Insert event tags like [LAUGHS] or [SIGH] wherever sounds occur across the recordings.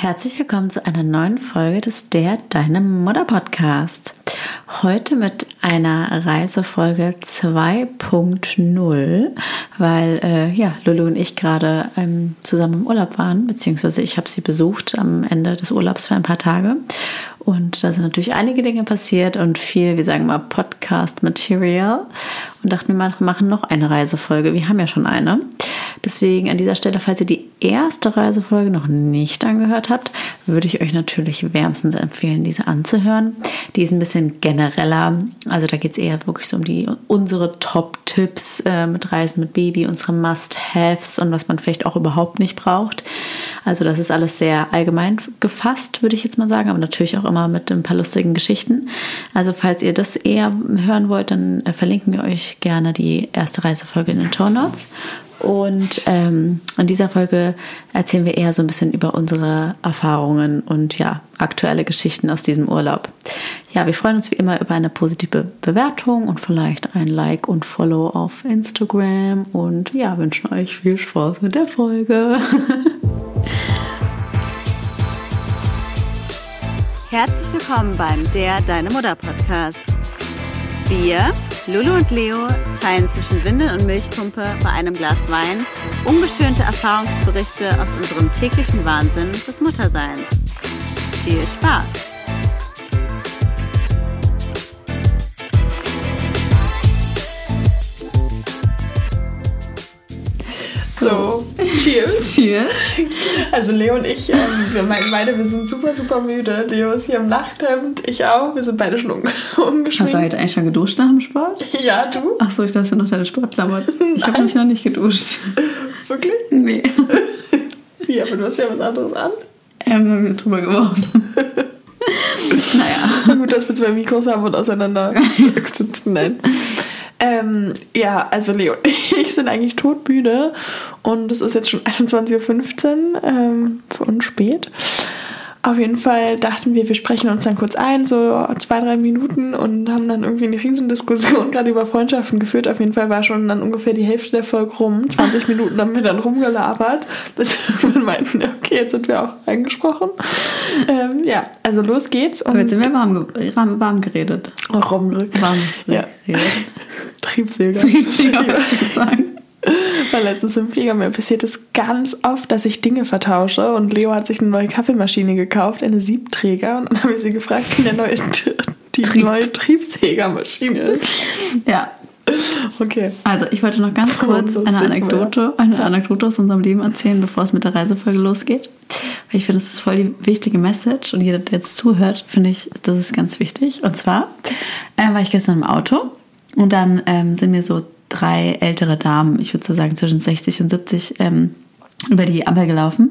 Herzlich willkommen zu einer neuen Folge des Der Deine Mutter Podcast. Heute mit einer Reisefolge 2.0, weil äh, ja, Lulu und ich gerade ähm, zusammen im Urlaub waren, beziehungsweise ich habe sie besucht am Ende des Urlaubs für ein paar Tage. Und da sind natürlich einige Dinge passiert und viel, wie sagen wir, Podcast-Material. Und dachten wir machen noch eine Reisefolge. Wir haben ja schon eine. Deswegen an dieser Stelle, falls ihr die erste Reisefolge noch nicht angehört habt, würde ich euch natürlich wärmstens empfehlen, diese anzuhören. Die ist ein bisschen genereller. Also da geht es eher wirklich so um die unsere Top-Tipps äh, mit Reisen mit Baby, unsere Must-Haves und was man vielleicht auch überhaupt nicht braucht. Also das ist alles sehr allgemein gefasst, würde ich jetzt mal sagen, aber natürlich auch immer mit ein paar lustigen Geschichten. Also falls ihr das eher hören wollt, dann äh, verlinken wir euch gerne die erste Reisefolge in den Show Notes. Und ähm, in dieser Folge erzählen wir eher so ein bisschen über unsere Erfahrungen und ja, aktuelle Geschichten aus diesem Urlaub. Ja, wir freuen uns wie immer über eine positive Bewertung und vielleicht ein Like und Follow auf Instagram und ja, wünschen euch viel Spaß mit der Folge. [LAUGHS] Herzlich willkommen beim Der Deine Mutter Podcast. Wir, Lulu und Leo, teilen zwischen Windel und Milchpumpe bei einem Glas Wein ungeschönte Erfahrungsberichte aus unserem täglichen Wahnsinn des Mutterseins. Viel Spaß! So, cheers. [LAUGHS] Cheers. Also Leo und ich, ähm, wir meinen beide, wir sind super, super müde. Leo ist hier im Nachthemd, ich auch. Wir sind beide schon um, [LAUGHS] umgeschminkt. Hast du heute eigentlich schon geduscht nach dem Sport? Ja, du? Ach so, ich dachte noch deine Sportklamotten. Ich habe mich noch nicht geduscht. Wirklich? Nee. [LAUGHS] Ja, aber du hast ja was anderes an. Ähm, haben wir drüber geworfen. naja. Na gut, dass wir zwei Mikros haben und auseinander sitzen. Nein. Ähm, ja, also Leo und [LAUGHS] ich sind eigentlich todmüde und es ist jetzt schon [LAUGHS] 21.15 Uhr, ähm, für uns spät. Auf jeden Fall dachten wir, wir sprechen uns dann kurz ein, so zwei, drei Minuten und haben dann irgendwie eine Riesendiskussion [LAUGHS] gerade über Freundschaften geführt. Auf jeden Fall war schon dann ungefähr die Hälfte der Folge rum. 20 Minuten haben wir dann rumgelabert, [LAUGHS] bis wir meinten, okay, jetzt sind wir auch eingesprochen. Ähm, ja, also los geht's. Aber jetzt sind wir warm, ge warm, warm geredet. auch rumgerückt. Warm Ja. Triebsäger. Triebsäger, wollte ich sagen. Weil letztens im Flieger mir passiert es ganz oft, dass ich Dinge vertausche und Leo hat sich eine neue Kaffeemaschine gekauft, eine Siebträger und dann habe ich sie gefragt, wie der neue, die Trieb. neue Triebsägermaschine ist. Ja, Okay. also ich wollte noch ganz kurz eine Anekdote, eine Anekdote aus unserem Leben erzählen, bevor es mit der Reisefolge losgeht. Weil ich finde, das ist voll die wichtige Message und jeder, der jetzt zuhört, finde ich, das ist ganz wichtig. Und zwar äh, war ich gestern im Auto und dann ähm, sind mir so drei ältere Damen, ich würde so sagen zwischen 60 und 70, ähm, über die Ampel gelaufen.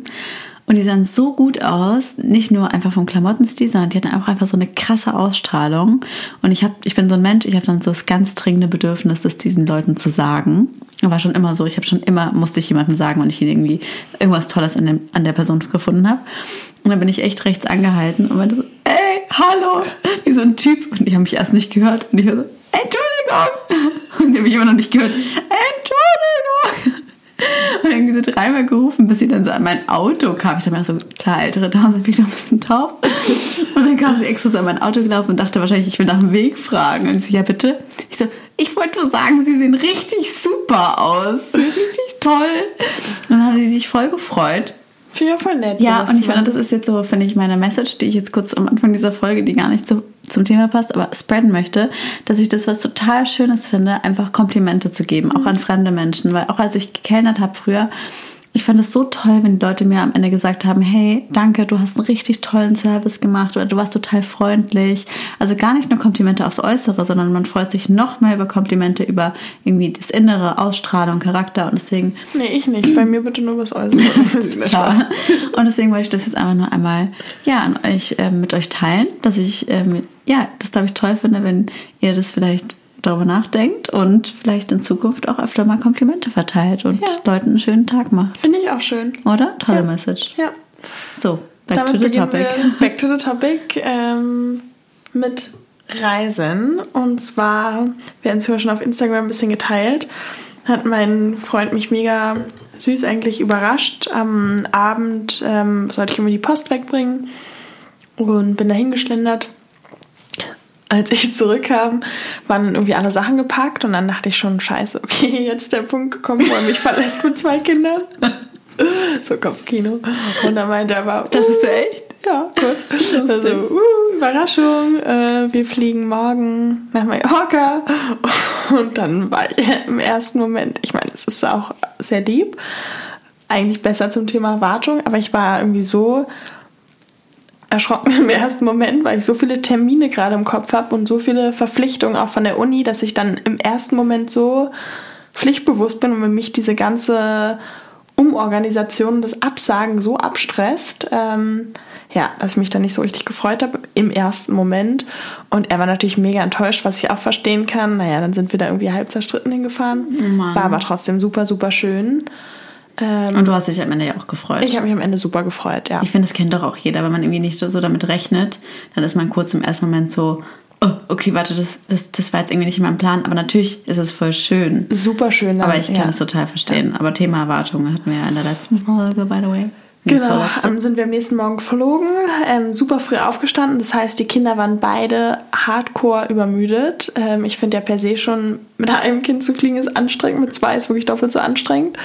Und die sahen so gut aus, nicht nur einfach vom Klamottenstil, sondern die hatten auch einfach so eine krasse Ausstrahlung. Und ich, hab, ich bin so ein Mensch, ich habe dann so das ganz dringende Bedürfnis, das diesen Leuten zu sagen. War schon immer so. Ich habe schon immer, musste ich jemandem sagen, wenn ich irgendwie irgendwas Tolles an, dem, an der Person gefunden habe. Und dann bin ich echt rechts angehalten und meinte so, ey, hallo, wie so ein Typ. Und ich habe mich erst nicht gehört. Und ich war so, Entschuldigung. [LAUGHS] Und sie haben mich immer noch nicht gehört. Entschuldigung. Und irgendwie so dreimal gerufen, bis sie dann so an mein Auto kam. Ich dachte mir so, klar, ältere Damen sind wieder ein bisschen taub. Und dann kam sie extra so an mein Auto gelaufen und dachte wahrscheinlich, ich will nach dem Weg fragen. Und sie, ja bitte. Ich so, ich wollte nur sagen, sie sehen richtig super aus. Richtig toll. Und dann haben sie sich voll gefreut. Finde ich voll nett. Ja, und ich finde, das ist jetzt so, finde ich, meine Message, die ich jetzt kurz am Anfang dieser Folge, die gar nicht so zum Thema passt, aber spreaden möchte, dass ich das was total Schönes finde, einfach Komplimente zu geben, auch an fremde Menschen. Weil auch als ich gekellnert habe früher, ich fand es so toll, wenn die Leute mir am Ende gesagt haben, hey, danke, du hast einen richtig tollen Service gemacht oder du warst total freundlich. Also gar nicht nur Komplimente aufs Äußere, sondern man freut sich noch mehr über Komplimente über irgendwie das Innere, Ausstrahlung, Charakter und deswegen Nee, ich nicht. Bei mir bitte nur was Äußeres. [LAUGHS] Klar. Und deswegen wollte ich das jetzt einfach nur einmal ja, an euch ähm, mit euch teilen, dass ich ähm, ja, das glaube ich toll finde, wenn ihr das vielleicht darüber nachdenkt und vielleicht in Zukunft auch öfter mal Komplimente verteilt und Ja. Leuten einen schönen Tag macht. Finde ich auch schön. Oder? Tolle Ja. Message. Ja. So, back Damit to the topic. back to the topic ähm, mit Reisen. Und zwar, wir haben es ja schon auf Instagram ein bisschen geteilt, hat mein Freund mich mega süß eigentlich überrascht. Am Abend ähm, sollte ich immer die Post wegbringen und bin dahin geschlendert. Als ich zurückkam, waren irgendwie alle Sachen gepackt und dann dachte ich schon, scheiße, okay, [LAUGHS] jetzt ist der Punkt gekommen, wo er mich verlässt mit zwei Kindern. [LAUGHS] so Kopfkino. Und dann meinte er aber, Dachtest du echt? ja, kurz. Also, uh, Überraschung, äh, wir fliegen morgen nach Mallorca. [LAUGHS] Und dann war ich im ersten Moment, ich meine, es ist auch sehr lieb, eigentlich besser zum Thema Erwartung, aber ich war irgendwie so erschrocken im ersten Moment, weil ich so viele Termine gerade im Kopf habe und so viele Verpflichtungen auch von der Uni, dass ich dann im ersten Moment so pflichtbewusst bin und mich diese ganze Umorganisation, das Absagen so abstresst. Ähm, ja, dass ich mich dann nicht so richtig gefreut habe im ersten Moment. Und er war natürlich mega enttäuscht, was ich auch verstehen kann. Naja, dann sind wir da irgendwie halb zerstritten hingefahren. Mann. War aber trotzdem super, super schön. Ähm, Und du hast dich am Ende ja auch gefreut. ich habe mich am Ende super gefreut, ja. Ich finde, das kennt doch auch jeder, wenn man irgendwie nicht so damit rechnet, dann ist man kurz im ersten Moment so, oh, okay, warte, das, das, das war jetzt irgendwie nicht in meinem Plan, aber natürlich ist es voll schön. Super schön. Aber ich kann ja. es total verstehen. Aber Thema Erwartungen hatten wir ja in der letzten Folge, by the way. Genau, dann sind wir am nächsten Morgen geflogen, ähm, super früh aufgestanden. Das heißt, die Kinder waren beide hardcore übermüdet. Ähm, ich finde ja per se schon, mit einem Kind zu fliegen ist anstrengend, mit zwei ist wirklich doppelt so anstrengend.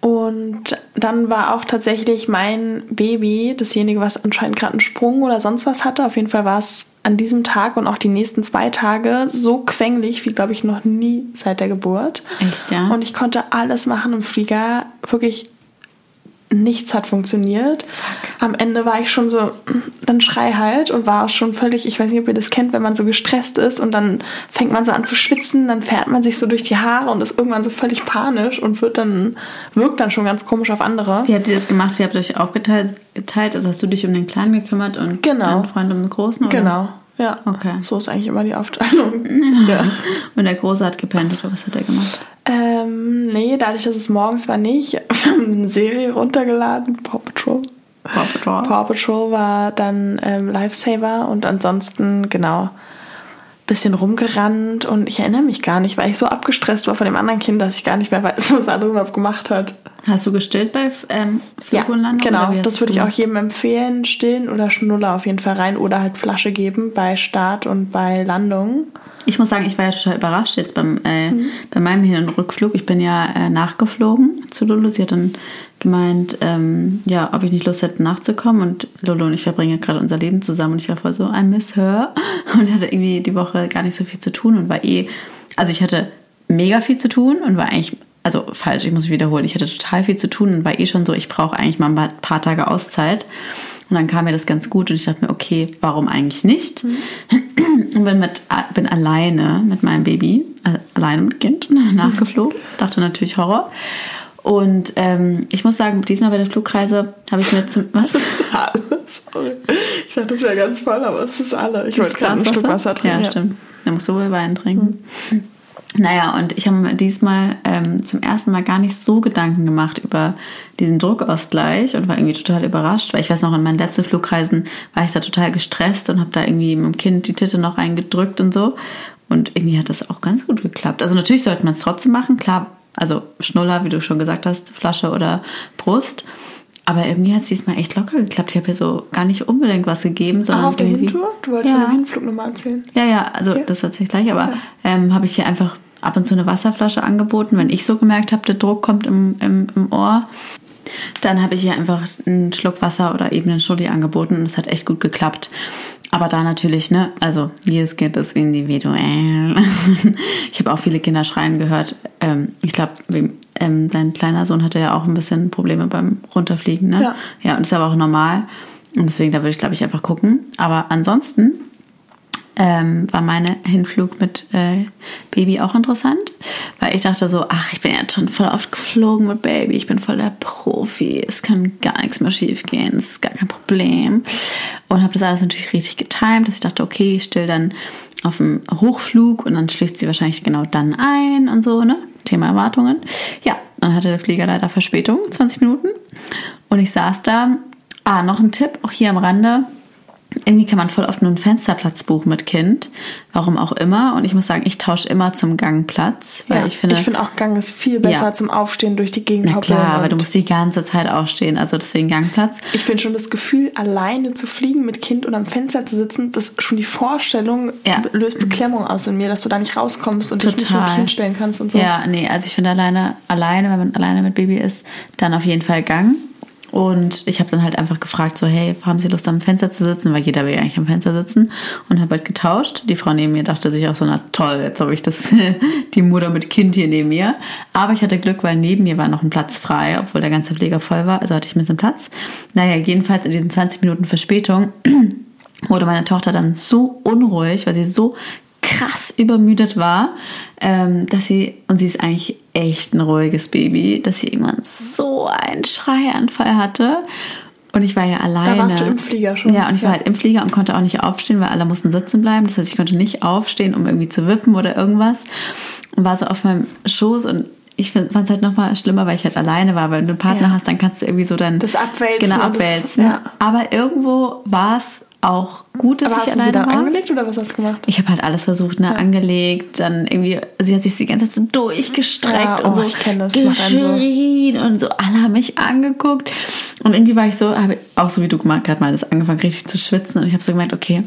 Und dann war auch tatsächlich mein Baby dasjenige, was anscheinend gerade einen Sprung oder sonst was hatte. Auf jeden Fall war es an diesem Tag und auch die nächsten zwei Tage so quengelig wie, glaube ich, noch nie seit der Geburt. Echt, ja? Und ich konnte alles machen im Flieger. Wirklich nichts hat funktioniert. Am Ende war ich schon so, dann schrei halt und war schon völlig, ich weiß nicht, ob ihr das kennt, wenn man so gestresst ist und dann fängt man so an zu schwitzen, dann fährt man sich so durch die Haare und ist irgendwann so völlig panisch und wird dann, wirkt dann schon ganz komisch auf andere. Wie habt ihr das gemacht? Wie habt ihr euch aufgeteilt? Geteilt? Also hast du dich um den Kleinen gekümmert und Genau. dein Freund um den Großen? Oder? Genau. Ja. Okay. So ist eigentlich immer die Aufteilung. [LAUGHS] ja. Und der Große hat gepennt oder was hat er gemacht? Ähm, nee, dadurch, dass es morgens war nicht. [LAUGHS] Wir haben eine Serie runtergeladen, Paw Patrol. Paw Patrol. Paw Patrol war dann ähm, Lifesaver und ansonsten, genau, bisschen rumgerannt und ich erinnere mich gar nicht, weil ich so abgestresst war von dem anderen Kind, dass ich gar nicht mehr [LAUGHS] weiß, was er überhaupt gemacht hat. Hast du gestillt bei ähm, Ja, Flug und Landung? genau. Das würde ich auch jedem empfehlen. Stillen oder Schnuller auf jeden Fall rein oder halt Flasche geben bei Start und bei Landung. Ich muss sagen, ich war ja total überrascht jetzt beim, äh, Mhm. bei meinem Hin- und Rückflug. Ich bin ja äh, nachgeflogen zu Lulu. Sie hat dann gemeint, ähm, ja, ob ich nicht Lust hätte, nachzukommen. Und Lulu und ich verbringen gerade unser Leben zusammen. Und ich war voll so, I miss her. [LAUGHS] Und hatte irgendwie die Woche gar nicht so viel zu tun und war eh, also ich hatte mega viel zu tun und war eigentlich, also falsch, ich muss mich wiederholen, ich hatte total viel zu tun und war eh schon so, ich brauche eigentlich mal ein paar Tage Auszeit. Und dann kam mir das ganz gut und ich dachte mir, okay, warum eigentlich nicht? Und bin, mit, bin alleine mit meinem Baby, äh, alleine mit Kind, [LAUGHS] nachgeflogen. Dachte natürlich Horror. Und ähm, ich muss sagen, diesmal bei der Flugreise habe ich mir zum. [LAUGHS] Was? Das ist alle. Sorry. Ich dachte, das wäre ganz voll, aber es ist alle. Ich wollte gerade ein Stück Wasser trinken. Ja, stimmt. Da musst du wohl Wein trinken. Naja, und ich habe mir diesmal ähm, zum ersten Mal gar nicht so Gedanken gemacht über diesen Druckausgleich und war irgendwie total überrascht, weil ich weiß noch, in meinen letzten Flugreisen war ich da total gestresst und habe da irgendwie mit dem Kind die Titte noch reingedrückt und so. Und irgendwie hat das auch ganz gut geklappt. Also natürlich sollte man es trotzdem machen, klar, also Schnuller, wie du schon gesagt hast, Flasche oder Brust. Aber irgendwie hat es diesmal echt locker geklappt. Ich habe hier so gar nicht unbedingt was gegeben, sondern Auch auf der Hintour? Du wolltest Ja. von dem Hinflug nochmal erzählen. ja, ja, also Ja. das erzähle ich gleich, aber ähm, habe ich hier einfach ab und zu eine Wasserflasche angeboten, wenn ich so gemerkt habe, der Druck kommt im, im, im Ohr. Dann habe ich hier einfach einen Schluck Wasser oder eben einen Schnulli angeboten und es hat echt gut geklappt. Aber da natürlich, ne, also jedes Kind ist individuell. [LAUGHS] Ich habe auch viele Kinder schreien gehört. Ähm, ich glaube, ähm, dein kleiner Sohn hatte ja auch ein bisschen Probleme beim Runterfliegen, ne? Ja. Ja, und ist aber auch normal. Und deswegen, da würde ich, glaube ich, einfach gucken. Aber ansonsten ähm, war meine Hinflug mit äh, Baby auch interessant, weil ich dachte so, ach, ich bin jetzt schon voll oft geflogen mit Baby, ich bin voll der Profi, es kann gar nichts mehr schief gehen, es ist gar kein Problem. Und habe das alles natürlich richtig getimt, dass ich dachte, okay, ich still dann auf dem Hochflug und dann schläft sie wahrscheinlich genau dann ein und so, ne? Thema Erwartungen. Ja, dann hatte der Flieger leider Verspätung, 20 Minuten. Und ich saß da. Ah, noch ein Tipp, auch hier am Rande irgendwie kann man voll oft nur einen Fensterplatz buchen mit Kind. Warum auch immer. Und ich muss sagen, ich tausche immer zum Gangplatz. Weil ja, ich finde. ich finde auch Gang ist viel besser Ja. zum Aufstehen durch die Gegend na klar, aber du musst die ganze Zeit aufstehen. Also deswegen Gangplatz. Ich finde schon das Gefühl, alleine zu fliegen mit Kind und am Fenster zu sitzen, das schon die Vorstellung Ja. löst Beklemmung aus in mir, dass du da nicht rauskommst und dich nicht Total. mit Kind stellen kannst und so. Ja, nee, also ich finde alleine, alleine, wenn man alleine mit Baby ist, dann auf jeden Fall Gang. Und ich habe dann halt einfach gefragt, so, hey, haben Sie Lust am Fenster zu sitzen? Weil jeder will ja eigentlich am Fenster sitzen. Und habe halt getauscht. Die Frau neben mir dachte sich auch so, na toll, jetzt habe ich das, [LAUGHS] die Mutter mit Kind hier neben mir. Aber ich hatte Glück, weil neben mir war noch ein Platz frei, obwohl der ganze Pfleger voll war. Also hatte ich ein bisschen Platz. Naja, jedenfalls in diesen 20 Minuten Verspätung [CLEARS THROAT] wurde meine Tochter dann so unruhig, weil sie so krass übermüdet war, ähm, dass sie, und sie ist eigentlich echt ein ruhiges Baby, dass sie irgendwann so einen Schreianfall hatte. Und ich war ja alleine. warst du im Flieger schon. Ja, und ich war Ja. halt im Flieger und konnte auch nicht aufstehen, weil alle mussten sitzen bleiben. Das heißt, ich konnte nicht aufstehen, um irgendwie zu wippen oder irgendwas. Und war so auf meinem Schoß und ich fand es halt nochmal schlimmer, weil ich halt alleine war. Weil wenn du einen Partner Ja. hast, dann kannst du irgendwie so dann... Das Abwälzen Genau, und das- abwälzen. ja. Aber irgendwo war es auch gut, dass Aber ich hast du alleine sie dann war. angelegt oder was hast du gemacht? Ich habe halt alles versucht, ne, angelegt, dann irgendwie, sie hat sich die ganze Zeit so durchgestreckt Ja, und oh, so ich kenn das, einen so. geschrien und so, alle haben mich angeguckt und irgendwie war ich so, habe auch so wie du gerade mal das angefangen richtig zu schwitzen und ich habe so gemeint, okay,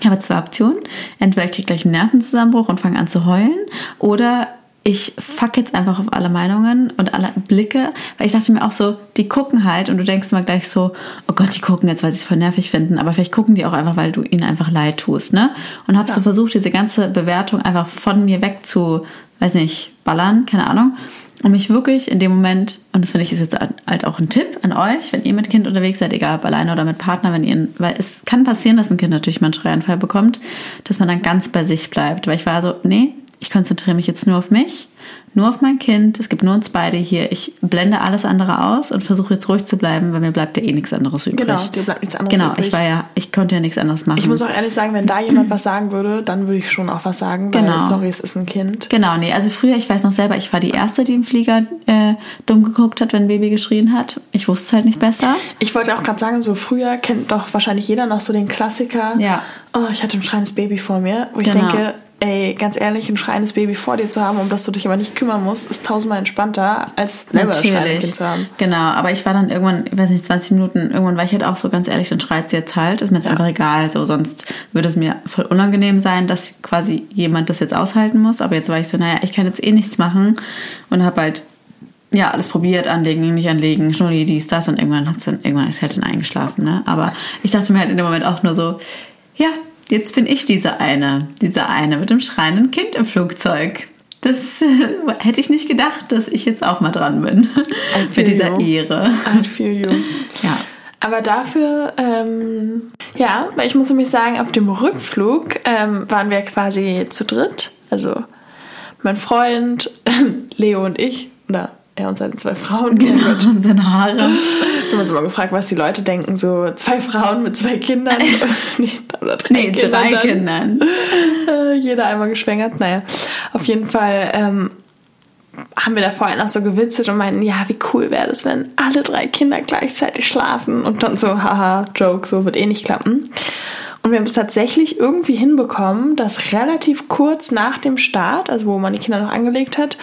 ich habe zwei Optionen, entweder ich kriege gleich einen Nervenzusammenbruch und fange an zu heulen oder ich fuck jetzt einfach auf alle Meinungen und alle Blicke, weil ich dachte mir auch so, die gucken halt und du denkst immer gleich so, oh Gott, die gucken jetzt, weil sie es voll nervig finden, aber vielleicht gucken die auch einfach, weil du ihnen einfach leid tust, ne? Und habe so versucht, diese ganze Bewertung einfach von mir weg zu, weiß nicht, ballern, keine Ahnung. Und mich wirklich in dem Moment, und das finde ich ist jetzt halt auch ein Tipp an euch, wenn ihr mit Kind unterwegs seid, egal ob alleine oder mit Partner, wenn ihr, weil es kann passieren, dass ein Kind natürlich mal einen Schreianfall bekommt, dass man dann ganz bei sich bleibt. Weil ich war so, nee, ich konzentriere mich jetzt nur auf mich, nur auf mein Kind. Es gibt nur uns beide hier. Ich blende alles andere aus und versuche jetzt ruhig zu bleiben, weil mir bleibt ja eh nichts anderes übrig. Genau, dir bleibt nichts anderes Genau, übrig. ich war ja, ich konnte ja nichts anderes machen. Ich muss auch ehrlich sagen, wenn da jemand was sagen würde, dann würde ich schon auch was sagen, weil Genau. sorry, es ist ein Kind. Genau, nee, also früher, ich weiß noch selber, ich war die Erste, die im Flieger äh, dumm geguckt hat, wenn ein Baby geschrien hat. Ich wusste es halt nicht besser. Ich wollte auch gerade sagen, so früher kennt doch wahrscheinlich jeder noch so den Klassiker. Ja. Oh, ich hatte ein schreiendes Baby vor mir, wo ich Genau. denke, ey, ganz ehrlich, ein schreiendes Baby vor dir zu haben, um das du dich aber nicht kümmern musst, ist tausendmal entspannter, als selber Kind zu haben. Genau, aber ich war dann irgendwann, ich weiß nicht, 20 Minuten, irgendwann war ich halt auch so ganz ehrlich, dann schreit sie jetzt halt, ist mir jetzt einfach egal, so sonst würde es mir voll unangenehm sein, dass quasi jemand das jetzt aushalten muss, aber jetzt war ich so, naja, ich kann jetzt eh nichts machen und habe halt ja, alles probiert, anlegen, nicht anlegen, Schnulli, dies, das und irgendwann hat's dann, irgendwann ist halt dann eingeschlafen, ne? Aber ich dachte mir halt in dem Moment auch nur so, ja, jetzt bin ich diese eine, diese eine mit dem schreienden Kind im Flugzeug. Das äh, hätte ich nicht gedacht, dass ich jetzt auch mal dran bin. Mit dieser you. Ehre. I feel you. Ja. Aber dafür, ähm, ja, weil ich muss nämlich sagen, auf dem Rückflug ähm, waren wir quasi zu dritt. Also mein Freund, [LAUGHS] Leo und ich, oder er und seine zwei Frauen. Genau, [LAUGHS] und seine Haare. Wir haben uns immer gefragt, was die Leute denken. So zwei Frauen mit zwei Kindern. [LAUGHS] [LAUGHS] nee, oder drei Nee, Kindern drei dann. Kindern. Äh, jeder einmal geschwängert. Naja, auf jeden Fall ähm, haben wir da vorhin auch so gewitzelt und meinten, ja, wie cool wäre das, wenn alle drei Kinder gleichzeitig schlafen und dann so, haha, Joke, so wird eh nicht klappen. Und wir haben es tatsächlich irgendwie hinbekommen, dass relativ kurz nach dem Start, also wo man die Kinder noch angelegt hat,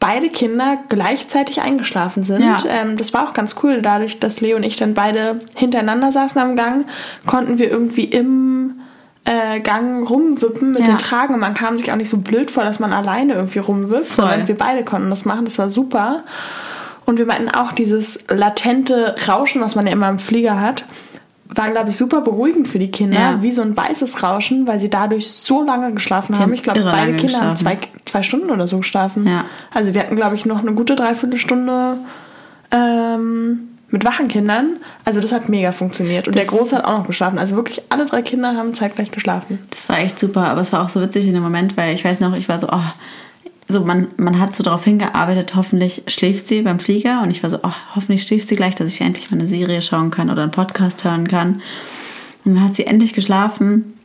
beide Kinder gleichzeitig eingeschlafen sind. Ja. Ähm, das war auch ganz cool. Dadurch, dass Leo und ich dann beide hintereinander saßen am Gang, konnten wir irgendwie im äh, Gang rumwippen mit Ja. den Tragen. Und man kam sich auch nicht so blöd vor, dass man alleine irgendwie rumwirft, Voll. sondern wir beide konnten das machen. Das war super. Und wir meinten auch, dieses latente Rauschen, was man ja immer im Flieger hat, war, glaube ich, super beruhigend für die Kinder, Ja. wie so ein weißes Rauschen, weil sie dadurch so lange geschlafen haben. haben Ich glaube, beide Kinder haben zwei, zwei Stunden oder so geschlafen. Ja. Also wir hatten, glaube ich, noch eine gute Dreiviertelstunde ähm, mit wachen Kindern. Also das hat mega funktioniert. Und Das- der Große hat auch noch geschlafen. Also wirklich alle drei Kinder haben zeitgleich geschlafen. Das war echt super, aber es war auch so witzig in dem Moment, weil ich weiß noch, ich war so, oh, so man, man hat so darauf hingearbeitet, hoffentlich schläft sie beim Flieger und ich war so, oh, hoffentlich schläft sie gleich, dass ich endlich mal eine Serie schauen kann oder einen Podcast hören kann. Und dann hat sie endlich geschlafen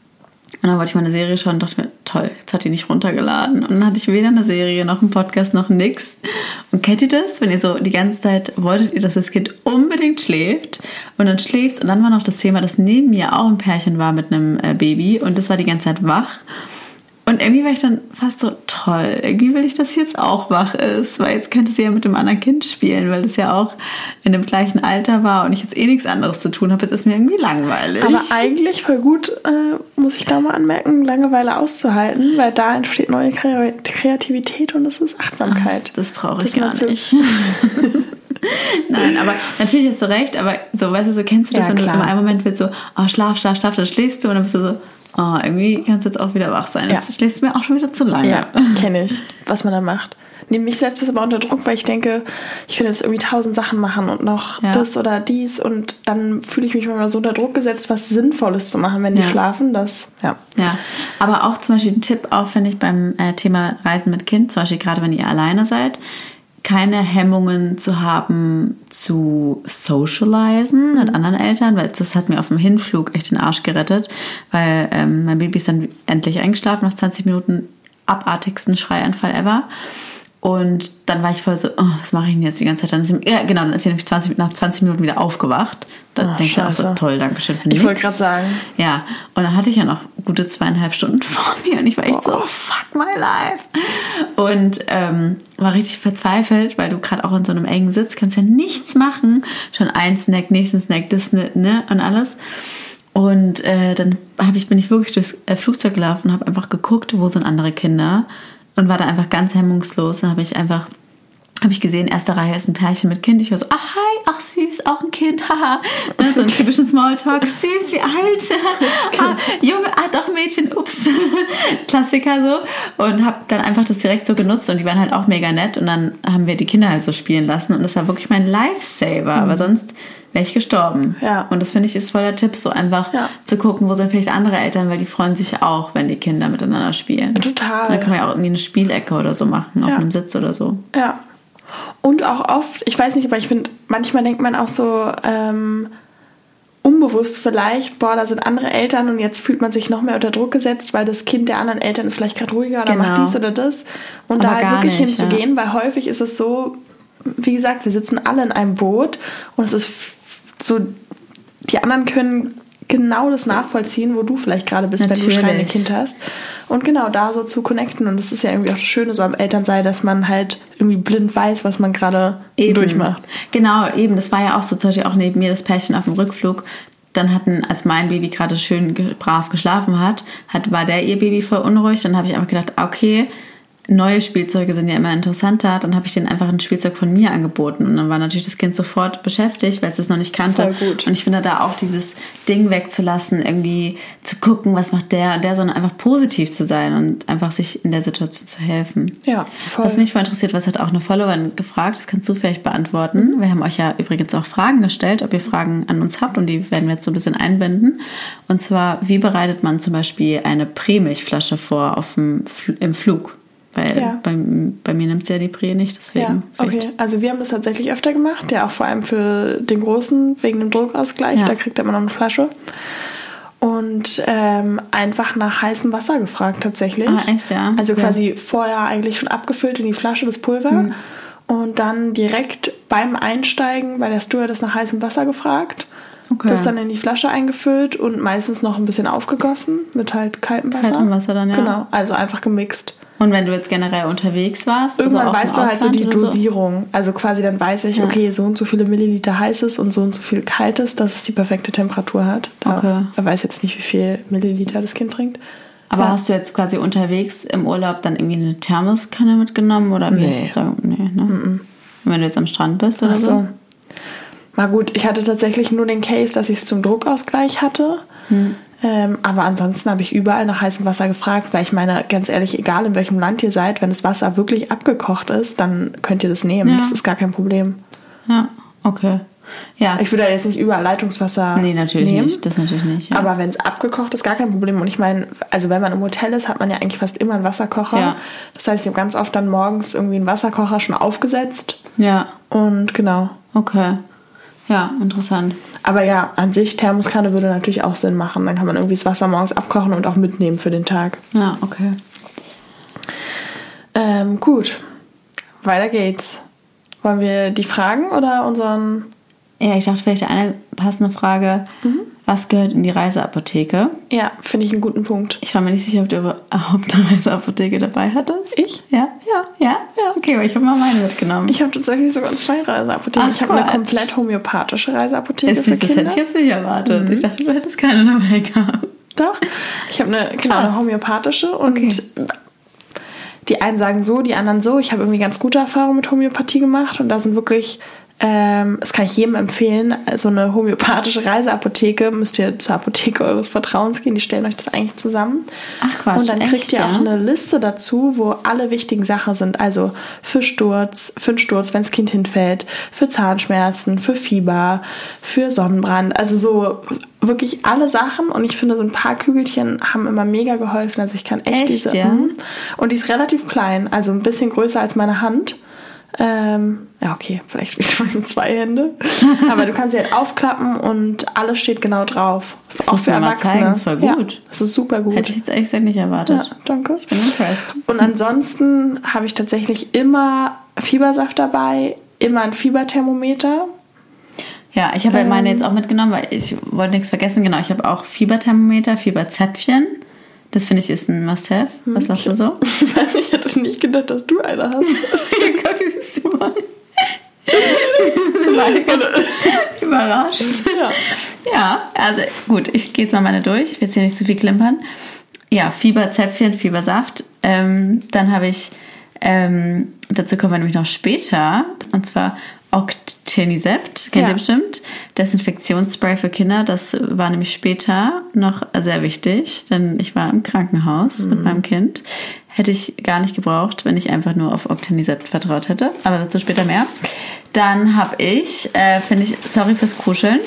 und dann wollte ich mal eine Serie schauen und dachte mir, toll, jetzt hat die nicht runtergeladen. Und dann hatte ich weder eine Serie noch einen Podcast noch nix. Und kennt ihr das, wenn ihr so die ganze Zeit wolltet ihr, dass das Kind unbedingt schläft und dann schläft und dann war noch das Thema, dass neben mir auch ein Pärchen war mit einem äh, Baby und das war die ganze Zeit wach. Und irgendwie war ich dann fast so toll. Irgendwie will ich, dass sie jetzt auch wach ist, weil jetzt könnte sie ja mit dem anderen Kind spielen, weil das ja auch in dem gleichen Alter war und ich jetzt eh nichts anderes zu tun habe. Jetzt ist mir irgendwie langweilig. Aber eigentlich voll gut, äh, muss ich da mal anmerken, Langeweile auszuhalten, weil da entsteht neue Kreativität und das ist Achtsamkeit. das, das brauche ich gar nicht. [LAUGHS] Nein, aber natürlich hast du recht, aber so, weißt du, so kennst du das, ja, wenn klar. du im einen Moment willst so, oh, schlaf, schlaf, schlaf, dann schläfst du und dann bist du so, oh, irgendwie kannst du jetzt auch wieder wach sein. Jetzt ja. schläfst du mir auch schon wieder zu lange. Ja, kenne ich, was man da macht. Nee, mich setzt das aber unter Druck, weil ich denke, ich könnte jetzt irgendwie tausend Sachen machen und noch ja. das oder dies und dann fühle ich mich manchmal so unter Druck gesetzt, was Sinnvolles zu machen, wenn die schlafen. Das, ja. Ja, aber auch zum Beispiel ein Tipp, auch finde ich beim äh, Thema Reisen mit Kind, zum Beispiel gerade wenn ihr alleine seid, keine Hemmungen zu haben, zu socialisen mit anderen Eltern, weil das hat mir auf dem Hinflug echt den Arsch gerettet, weil ähm, mein Baby ist dann endlich eingeschlafen nach 20 Minuten, abartigsten Schreianfall ever. Und dann war ich voll so, oh, was mache ich denn jetzt die ganze Zeit? Dann ist sie, ja, genau, dann ist sie nämlich 20, nach 20 Minuten wieder aufgewacht. Dann oh, denke ich auch so, toll, danke schön für nichts. Ich wollte gerade sagen. Ja, und dann hatte ich ja noch gute zweieinhalb Stunden [LAUGHS] vor mir und ich war echt Boah. so, fuck my life. Und ähm, war richtig verzweifelt, weil du gerade auch in so einem engen Sitz kannst ja nichts machen. Schon ein Snack, nächsten Snack, das, ne, ne und alles. Und äh, dann hab ich, bin ich wirklich durchs äh, Flugzeug gelaufen und habe einfach geguckt, wo sind andere Kinder und war da einfach ganz hemmungslos. Dann habe ich einfach habe ich gesehen, erste Reihe ist ein Pärchen mit Kind. Ich war so, ah, hi, ach süß, auch ein Kind, haha. Ne, so ein [LAUGHS] typischen Smalltalk, süß, wie alt. [LAUGHS] ah, Junge, ah, doch Mädchen, ups. [LAUGHS] Klassiker so. Und habe dann einfach das direkt so genutzt und die waren halt auch mega nett. Und dann haben wir die Kinder halt so spielen lassen und das war wirklich mein Lifesaver, mhm. weil sonst wäre ich gestorben. Ja. Und das finde ich ist voll der Tipp, so einfach ja. zu gucken, wo sind vielleicht andere Eltern, weil die freuen sich auch, wenn die Kinder miteinander spielen. Total. Dann kann man ja auch irgendwie eine Spielecke oder so machen, auf einem Sitz oder so. Ja. Und auch oft, ich weiß nicht, aber ich finde, manchmal denkt man auch so, ähm, unbewusst vielleicht, boah, da sind andere Eltern und jetzt fühlt man sich noch mehr unter Druck gesetzt, weil das Kind der anderen Eltern ist vielleicht gerade ruhiger oder genau. macht dies oder das. Und aber da halt wirklich nicht, hinzugehen, ja. weil häufig ist es so, wie gesagt, wir sitzen alle in einem Boot und es ist so, die anderen können genau das nachvollziehen, wo du vielleicht gerade bist, Natürlich. wenn du schreiende Kind hast. Und genau da so zu connecten. Und das ist ja irgendwie auch das Schöne so am Elternsein, dass man halt irgendwie blind weiß, was man gerade durchmacht. Genau, eben. Das war ja auch so zum Beispiel auch neben mir das Pärchen auf dem Rückflug. Dann hatten, als mein Baby gerade schön brav geschlafen hat, hat, war der ihr Baby voll unruhig. Dann habe ich einfach gedacht, okay, neue Spielzeuge sind ja immer interessanter, dann habe ich denen einfach ein Spielzeug von mir angeboten und dann war natürlich das Kind sofort beschäftigt, weil es das noch nicht kannte. Und ich finde da auch dieses Ding wegzulassen, irgendwie zu gucken, was macht der und der, sondern einfach positiv zu sein und einfach sich in der Situation zu helfen. Ja, voll. Was mich voll interessiert, was hat auch eine Followerin gefragt, das kannst du vielleicht beantworten. Mhm. Wir haben euch ja übrigens auch Fragen gestellt, ob ihr Fragen an uns habt und die werden wir jetzt so ein bisschen einbinden. Und zwar, wie bereitet man zum Beispiel eine Prämilchflasche vor auf dem, im Flug? Weil ja. bei, bei mir nimmt es ja die Prä nicht, deswegen. Ja, okay. Also wir haben das tatsächlich öfter gemacht, ja auch vor allem für den Großen wegen dem Druckausgleich, ja. da kriegt er immer noch eine Flasche. Und ähm, einfach nach heißem Wasser gefragt tatsächlich. Ah, echt, ja. Also quasi ja. vorher eigentlich schon abgefüllt in die Flasche das Pulver. Mhm. Und dann direkt beim Einsteigen bei der Stewardess nach heißem Wasser gefragt. Okay. Das dann in die Flasche eingefüllt und meistens noch ein bisschen aufgegossen mit halt kaltem Wasser. Kaltem Wasser dann, ja. Genau, also einfach gemixt. Und wenn du jetzt generell unterwegs warst? Also Irgendwann also weißt du halt so die Dosierung. So? Also quasi dann weiß ich, ja. okay, so und so viele Milliliter heißes und so und so viel kaltes, dass es die perfekte Temperatur hat. Da, okay. Er weiß jetzt nicht, wie viel Milliliter das Kind trinkt. Aber ja. hast du jetzt quasi unterwegs im Urlaub dann irgendwie eine Thermoskanne mitgenommen oder wie nee. ist es da? Nee, ne? Mm -mm. Wenn du jetzt am Strand bist oder Ach so. so? Na gut, ich hatte tatsächlich nur den Case, dass ich es zum Druckausgleich hatte. Hm. Ähm, aber ansonsten habe ich überall nach heißem Wasser gefragt, weil ich meine, ganz ehrlich, egal in welchem Land ihr seid, wenn das Wasser wirklich abgekocht ist, dann könnt ihr das nehmen. Ja. Das ist gar kein Problem. Ja, okay. Ja. Ich würde jetzt nicht überall Leitungswasser Nee, natürlich nehmen, nicht. Das natürlich nicht. Ja. Aber wenn es abgekocht ist, gar kein Problem. Und ich meine, also wenn man im Hotel ist, hat man ja eigentlich fast immer einen Wasserkocher. Ja. Das heißt, ich habe ganz oft dann morgens irgendwie einen Wasserkocher schon aufgesetzt. Ja. Und genau. Okay. Ja, interessant. Aber ja, an sich Thermoskanne würde natürlich auch Sinn machen. Dann kann man irgendwie das Wasser morgens abkochen und auch mitnehmen für den Tag. Ja, okay. Ähm, gut, weiter geht's. Wollen wir die Fragen oder unseren... Ja, ich dachte vielleicht eine passende Frage. Was gehört in die Reiseapotheke? Ja, finde ich einen guten Punkt. Ich war mir nicht sicher, ob du überhaupt [LAUGHS] eine Reiseapotheke dabei hattest. Ich? Ja? Ja. Ja? Ja, okay, weil ich habe mal meine mitgenommen. Ich habe tatsächlich sogar zwei Reiseapotheken. Ach, ich habe eine komplett homöopathische Reiseapotheke Ist für das hätte Kinder. ich jetzt nicht erwartet. Ich dachte, du hättest keine dabei gehabt. Doch. Ich habe eine, genau, eine homöopathische und Okay. die einen sagen so, die anderen so. Ich habe irgendwie ganz gute Erfahrungen mit Homöopathie gemacht und da sind wirklich, ähm, das kann ich jedem empfehlen, so eine homöopathische Reiseapotheke, müsst ihr zur Apotheke eures Vertrauens gehen, die stellen euch das eigentlich zusammen. Ach, Quatsch, Und dann kriegt echt, ihr ja? auch eine Liste dazu, wo alle wichtigen Sachen sind. Also für Sturz, für einen Sturz, wenn das Kind hinfällt, für Zahnschmerzen, für Fieber, für Sonnenbrand. Also so wirklich alle Sachen. Und ich finde, so ein paar Kügelchen haben immer mega geholfen. Also ich kann echt, Echt, diese. ja? Mhm. Und die ist relativ klein, also ein bisschen größer als meine Hand. Ähm, ja, okay, vielleicht wie meine zwei Hände. [LAUGHS] Aber du kannst sie halt aufklappen und alles steht genau drauf. Das musst du mir mal zeigen, ist voll Ja, gut. das ist super gut. Hätte ich jetzt ehrlich gesagt nicht erwartet. Ja, danke. Ich bin impressed. Und ansonsten habe ich tatsächlich immer Fiebersaft dabei, immer ein Fieberthermometer. Ja, ich habe ja meine jetzt auch mitgenommen, weil ich wollte nichts vergessen. Genau, ich habe auch Fieberthermometer, Fieberzäpfchen. Das finde ich ist ein Must-Have. Was lachst du so? [LAUGHS] Ich hätte nicht gedacht, dass du eine hast. [LAUGHS] Guck, siehst du mal. Überrascht. ja. Ja, also gut, ich gehe jetzt mal meine durch. Ich will jetzt hier nicht zu viel klimpern. Ja, Fieberzäpfchen, Fiebersaft. Ähm, dann habe ich, ähm, dazu kommen wir nämlich noch später, und zwar Octenisept, kennt Ja. ihr bestimmt. Desinfektionsspray für Kinder, das war nämlich später noch sehr wichtig, denn ich war im Krankenhaus mit meinem Kind. Hätte ich gar nicht gebraucht, wenn ich einfach nur auf Octenisept vertraut hätte. Aber dazu später mehr. Dann habe ich, äh, finde ich, sorry fürs Kuscheln,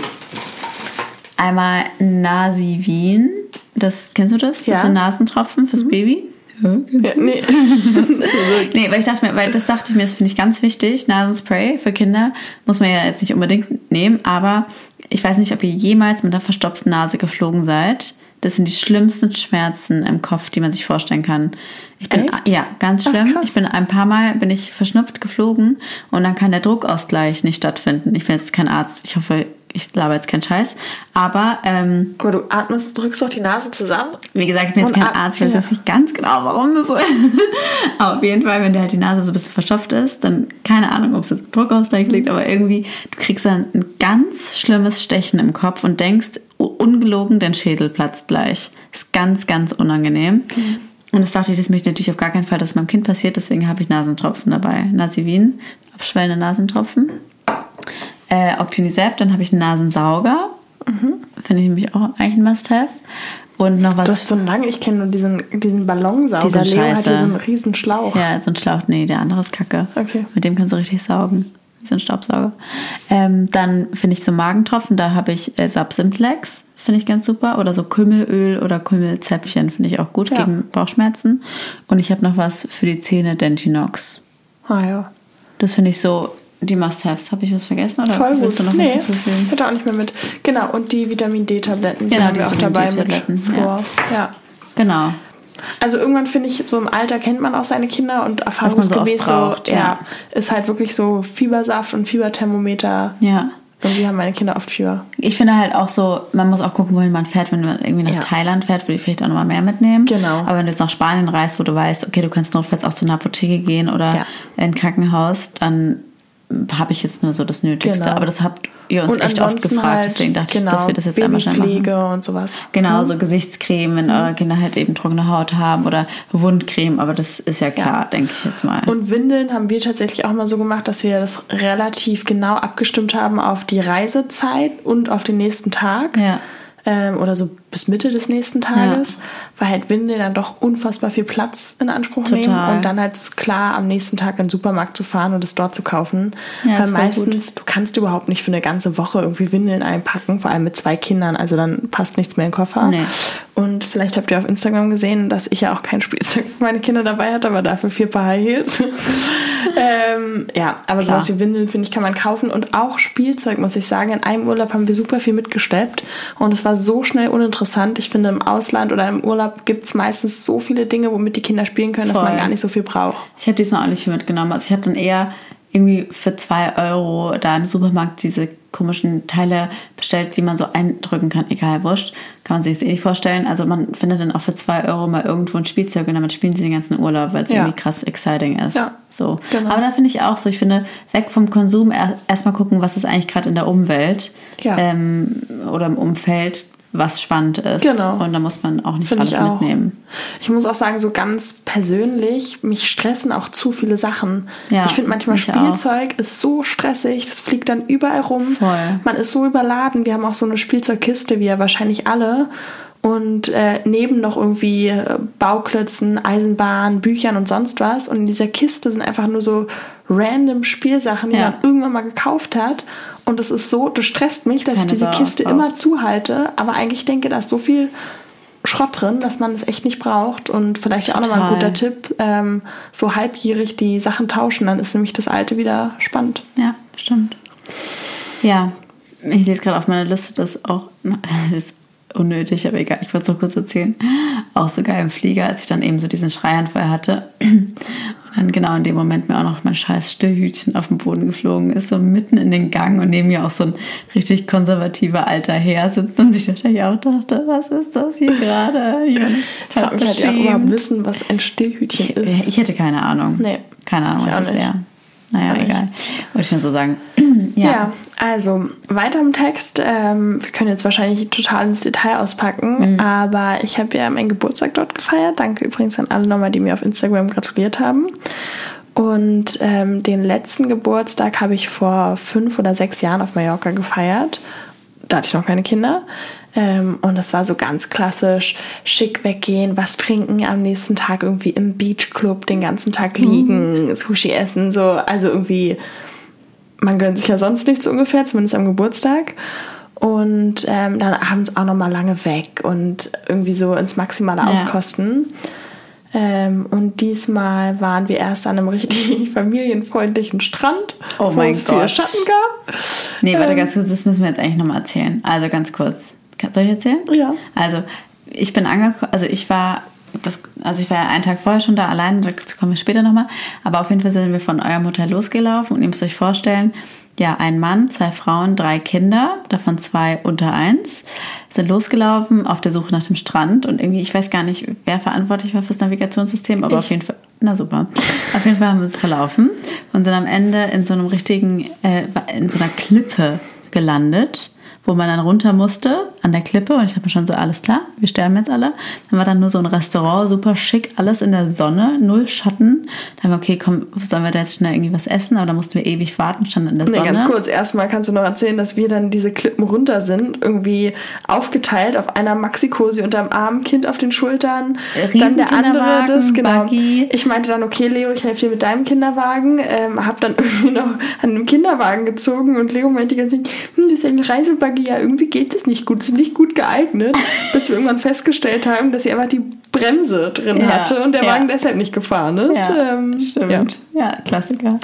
einmal Nasivin. Das kennst du das? Ja. Das sind Nasentropfen fürs Baby. Ja nee. [LAUGHS] Nee, weil ich dachte mir, weil das dachte ich mir, das finde ich ganz wichtig. Nasenspray für Kinder muss man ja jetzt nicht unbedingt nehmen, aber ich weiß nicht, ob ihr jemals mit einer verstopften Nase geflogen seid. Das sind die schlimmsten Schmerzen im Kopf, die man sich vorstellen kann. Ich bin Echt? ja ganz Ach, schlimm. krass. ich bin ein paar Mal bin ich verschnupft geflogen und dann kann der Druckausgleich nicht stattfinden. Ich bin jetzt kein Arzt. Ich hoffe, ich laber jetzt keinen Scheiß. Aber ähm, Aber du atmest, drückst doch die Nase zusammen. wie gesagt, ich bin jetzt kein Arzt, ich weiß jetzt nicht ganz genau, warum das so ist. aber [LAUGHS] auf jeden Fall, wenn dir halt die Nase so ein bisschen verstopft ist, dann keine Ahnung, ob es jetzt Druckausgleich liegt, aber irgendwie, du kriegst dann ein ganz schlimmes Stechen im Kopf und denkst, ungelogen, dein Schädel platzt gleich. Ist ganz, ganz unangenehm. Und das dachte ich, das möchte ich natürlich auf gar keinen Fall, dass es meinem Kind passiert, deswegen habe ich Nasentropfen dabei. Nasivin, abschwellende Nasentropfen. Äh, Octinisept, dann habe ich einen Nasensauger. Finde ich nämlich auch eigentlich ein Must-Have. Und noch was Du hast so lange, ich kenne nur diesen, diesen Ballonsauger. Dieser Leo hat hier so einen riesen Schlauch. Ja, so ein Schlauch. Nee, der andere ist kacke. Okay. Mit dem kannst du richtig saugen. Wie so ein Staubsauger. Ähm, dann finde ich so Magentropfen, da habe ich äh, Subsimplex. Finde ich ganz super. Oder so Kümmelöl oder Kümmelzäpfchen finde ich auch gut Ja. gegen Bauchschmerzen. Und ich habe noch was für die Zähne Dentinox. Ah ja. Das finde ich so die Must-Haves. Habe ich was vergessen? Oder Voll gut. du noch nee, was hinzufügen? hätte auch nicht mehr mit. Genau, und die Vitamin D-Tabletten, die Genau, haben die wir auch dabei mit D-Tabletten, Fluor. Ja. Genau. Also irgendwann finde ich, so im Alter kennt man auch seine Kinder und so erfahrungsgemäß so, braucht, ja, ja. ist halt wirklich so Fiebersaft und Fieberthermometer. Ja. Irgendwie haben meine Kinder oft Fieber. Ich finde halt auch so, man muss auch gucken, wohin man fährt. Wenn man irgendwie nach Ja. Thailand fährt, würde ich vielleicht auch nochmal mehr mitnehmen. Genau. Aber wenn du jetzt nach Spanien reist, wo du weißt, okay, du kannst notfalls auch zu einer Apotheke gehen oder Ja. in ein Krankenhaus, dann habe ich jetzt nur so das Nötigste. Genau. Aber das habt ihr uns und echt oft gefragt, halt, deswegen dachte genau, ich, dass wir das jetzt einmal schnell machen. Und sowas. Genau, so Gesichtscreme, wenn eure Kinder halt eben trockene Haut haben oder Wundcreme, aber das ist ja klar, denke ich jetzt mal. Und Windeln haben wir tatsächlich auch mal so gemacht, dass wir das relativ genau abgestimmt haben auf die Reisezeit und auf den nächsten Tag. Ja. Ähm, oder so bis Mitte des nächsten Tages, weil halt Windeln dann doch unfassbar viel Platz in Anspruch nehmen Total. und dann halt klar am nächsten Tag in den Supermarkt zu fahren und es dort zu kaufen. Ja, weil meistens, du kannst überhaupt nicht für eine ganze Woche irgendwie Windeln einpacken, vor allem mit zwei Kindern, also dann passt nichts mehr in den Koffer. Nee. Und vielleicht habt ihr auf Instagram gesehen, dass ich ja auch kein Spielzeug für meine Kinder dabei hatte, aber dafür vier Paar High Heels. [LAUGHS] ähm, ja, aber Klar. sowas wie Windeln, finde ich, kann man kaufen. Und auch Spielzeug, muss ich sagen. In einem Urlaub haben wir super viel mitgeschleppt. Und es war so schnell uninteressant. Ich finde, im Ausland oder im Urlaub gibt es meistens so viele Dinge, womit die Kinder spielen können, dass Voll. man gar nicht so viel braucht. Ich habe diesmal auch nicht viel mitgenommen. Also ich habe dann eher irgendwie für zwei Euro da im Supermarkt diese komischen Teile bestellt, die man so eindrücken kann. Egal, wurscht. Kann man sich das eh nicht vorstellen. Also man findet dann auch für zwei Euro mal irgendwo ein Spielzeug und damit spielen sie den ganzen Urlaub, weil es Ja. irgendwie krass exciting ist. Ja, So. genau. Aber da finde ich auch so, ich finde, weg vom Konsum er- erstmal gucken, was ist eigentlich gerade in der Umwelt Ja. ähm, oder im Umfeld, was spannend ist. Genau. Und da muss man auch nicht Finde alles ich auch. mitnehmen. Ich muss auch sagen, so ganz persönlich, mich stressen auch zu viele Sachen. Ja, ich finde manchmal mich auch. Spielzeug ist so stressig, das fliegt dann überall rum. Voll. Man ist so überladen. Wir haben auch so eine Spielzeugkiste, wie ja wahrscheinlich alle. Und äh, neben noch irgendwie äh, Bauklötzen, Eisenbahn, Büchern und sonst was. Und in dieser Kiste sind einfach nur so random Spielsachen, die Ja. man irgendwann mal gekauft hat. Und das ist so, das stresst mich, dass Keine ich diese Sau Kiste auch. immer zuhalte. Aber eigentlich denke, da ist so viel Schrott drin, dass man es echt nicht braucht. Und vielleicht auch nochmal ein Total. guter Tipp, ähm, so halbjährig die Sachen tauschen, dann ist nämlich das alte wieder spannend. Ja, stimmt. Ja, ich lese gerade auf meiner Liste, das auch, [LAUGHS] das ist unnötig, aber egal, ich wollte es noch kurz erzählen. Auch so geil im Flieger, als ich dann eben so diesen Schreianfall hatte dann genau in dem Moment mir auch noch mein scheiß Stillhütchen auf den Boden geflogen ist, so mitten in den Gang und neben mir auch so ein richtig konservativer alter Herr sitzt und sich wahrscheinlich auch dachte, was ist das hier [LAUGHS] gerade? Ich mich halt ja auch immer wissen, was ein Stillhütchen ich, ist. ich hätte keine Ahnung. Nee. Keine Ahnung, Ich was das wäre. Naja, nicht. egal. Wollte ich nur so sagen. [CLEARS THROAT] Ja. ja. also weiter im Text. Ähm, wir können jetzt wahrscheinlich total ins Detail auspacken, Mhm. aber ich habe ja meinen Geburtstag dort gefeiert. Danke übrigens an alle nochmal, die mir auf Instagram gratuliert haben. Und ähm, den letzten Geburtstag habe ich vor fünf oder sechs Jahren auf Mallorca gefeiert. Da hatte ich noch keine Kinder. Ähm, und das war so ganz klassisch, schick weggehen, was trinken, am nächsten Tag irgendwie im Beachclub den ganzen Tag liegen, Sushi essen, so. Also irgendwie man gönnt sich ja sonst nichts ungefähr, zumindest am Geburtstag. Und ähm, dann abends auch nochmal lange weg und irgendwie so ins Maximale Ja. auskosten. Ähm, und diesmal waren wir erst an einem richtig [LAUGHS] familienfreundlichen Strand, Oh wo mein es viel Gott. Schatten gab. Nee, warte Ähm, ganz kurz, das müssen wir jetzt eigentlich nochmal erzählen. Also ganz kurz. Soll ich erzählen? Ja. Also, ich bin angekommen, also ich war, das, also ich war ja einen Tag vorher schon da allein, dazu kommen wir später nochmal. Aber auf jeden Fall sind wir von eurem Hotel losgelaufen und ihr müsst euch vorstellen, ja, ein Mann, zwei Frauen, drei Kinder, davon zwei unter eins, sind losgelaufen auf der Suche nach dem Strand und irgendwie, ich weiß gar nicht, wer verantwortlich war fürs Navigationssystem, aber auf jeden Fall, na super. Auf jeden Fall haben wir uns verlaufen und sind am Ende in so einem richtigen, äh, in so einer Klippe gelandet wo man dann runter musste an der Klippe und ich dachte mir schon so, alles klar, wir sterben jetzt alle. Dann war dann nur so ein Restaurant, super schick, alles in der Sonne, null Schatten. Dann haben wir, okay, komm, sollen wir da jetzt schnell irgendwie was essen? Aber da mussten wir ewig warten, standen in der Nee, Sonne. ganz kurz. Erstmal kannst du noch erzählen, dass wir dann diese Klippen runter sind, irgendwie aufgeteilt auf einer Maxi-Cosi unterm Arm, Kind auf den Schultern, dann der andere das, genau. Buggy. Ich meinte dann, okay, Leo, ich helfe dir mit deinem Kinderwagen, ähm, hab dann [LAUGHS] irgendwie noch an einem Kinderwagen gezogen und Leo meinte Zeit, hm, das ist ein Reisebuggy, ja, irgendwie geht es nicht gut, ist nicht gut geeignet, [LAUGHS] bis wir irgendwann festgestellt haben, dass sie einfach die Bremse drin Ja, hatte und der ja. Wagen deshalb nicht gefahren ist. Ja, Ähm, stimmt. Ja. Ja. Klassiker.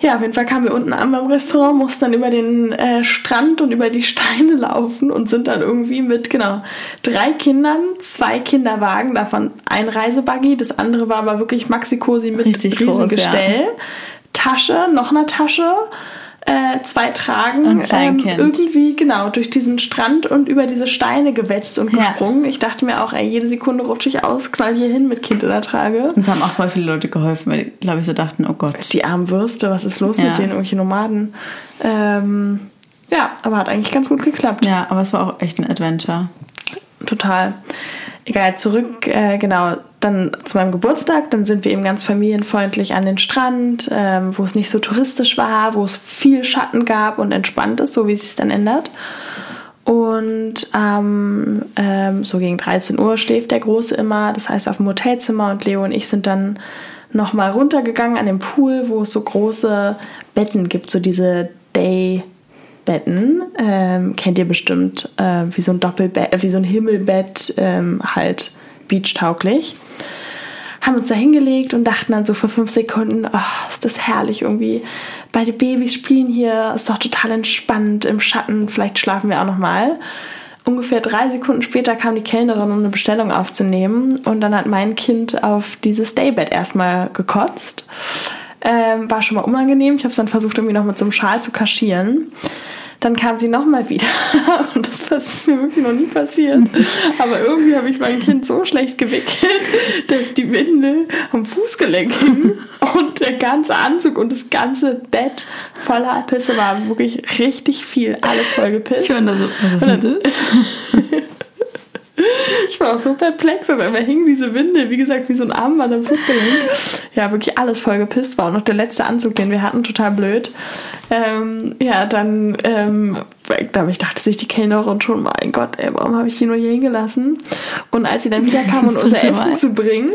Ja, auf jeden Fall kamen wir unten an beim Restaurant, mussten dann über den äh, Strand und über die Steine [LAUGHS] laufen und sind dann irgendwie mit, genau, drei Kindern, zwei Kinderwagen, davon ein Reisebuggy, das andere war aber wirklich Maxi-Cosi mit Richtig groß, Riesengestell, Tasche, noch eine Tasche, äh, zwei Tragen, Und Kleinkind. irgendwie, genau, durch diesen Strand und über diese Steine gewetzt und Ja. gesprungen. Ich dachte mir auch, ey, jede Sekunde rutsche ich aus, knall hier hin mit Kind in der Trage. Uns haben auch voll viele Leute geholfen, weil glaube ich, so dachten, oh Gott. die armen Würste, was ist los Ja. mit denen, irgendwelche Nomaden? Ähm, ja, aber hat eigentlich ganz gut geklappt. Ja, aber es war auch echt ein Adventure. Total. Egal, zurück, äh, genau, dann zu meinem Geburtstag. Dann sind wir eben ganz familienfreundlich an den Strand, ähm, wo es nicht so touristisch war, wo es viel Schatten gab und entspannt ist, so wie es sich dann ändert. Und ähm, ähm, so gegen 13 Uhr schläft der Große immer, das heißt auf dem Hotelzimmer und Leo und ich sind dann nochmal runtergegangen an den Pool, wo es so große Betten gibt, so diese Day-Betten. Ähm, kennt ihr bestimmt, äh, wie so ein Doppelbett, äh, wie so ein Himmelbett, ähm, halt beachtauglich. haben uns da hingelegt und dachten dann so für fünf Sekunden, oh, ist das herrlich irgendwie. Beide Babys spielen hier, ist doch total entspannt im Schatten, vielleicht schlafen wir auch noch mal. Ungefähr drei Sekunden später kam die Kellnerin, um eine Bestellung aufzunehmen und dann hat mein Kind auf dieses Daybed erstmal gekotzt. Ähm, war schon mal unangenehm. Ich habe es dann versucht, irgendwie noch mit so einem Schal zu kaschieren. Dann kam sie nochmal wieder [LAUGHS] und das ist mir wirklich noch nie passiert. Aber irgendwie habe ich mein Kind so schlecht gewickelt, dass die Windel am Fußgelenk hing und der ganze Anzug und das ganze Bett voller Pisse war. Wirklich richtig viel, alles voll gepisst. Ich war so, was ist denn das? [LAUGHS] Ich war auch so perplex, aber immer hing diese Winde, wie gesagt, wie so ein Armband am Fußgelenk. Ja, wirklich alles voll gepisst war. Und noch der letzte Anzug, den wir hatten, total blöd. Ähm, ja, dann, ähm, ich dachte sich die Kellnerin schon, mein Gott, ey, warum habe ich die nur hier hingelassen? Und als sie dann wieder kam, um [LAUGHS] unser Essen zu bringen,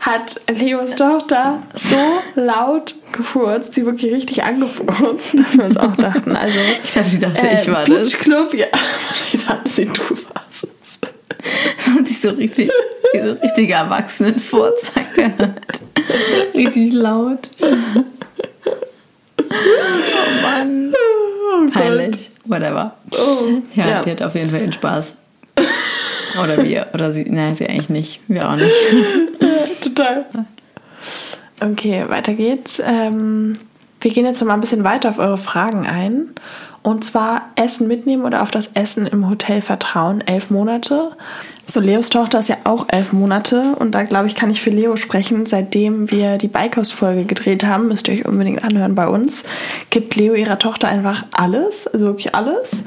hat Leos Tochter so laut gefurzt, sie wirklich richtig angefurzt, dass wir uns auch dachten. Also, ich dachte, die dachte, äh, ich war das. Club, ja, [LAUGHS] ich dachte, sie du warst das hat sich so richtig, wie so richtige Erwachsenenfurz angehört. Richtig laut. Oh Mann. Oh Peinlich. Whatever. Oh, ja, ja, die hat auf jeden Fall ihren Spaß. Oder wir. Oder sie. Nein, sie eigentlich nicht. Wir auch nicht. Ja, total. Okay, weiter geht's. Ähm, wir gehen jetzt noch mal ein bisschen weiter auf eure Fragen ein. Und zwar Essen mitnehmen oder auf das Essen im Hotel vertrauen. Elf Monate. So, Leos Tochter ist ja auch elf Monate. Und da, glaube ich, kann ich für Leo sprechen. Seitdem wir die Bikehouse-Folge gedreht haben, müsst ihr euch unbedingt anhören bei uns, gibt Leo ihrer Tochter einfach alles. Also wirklich alles.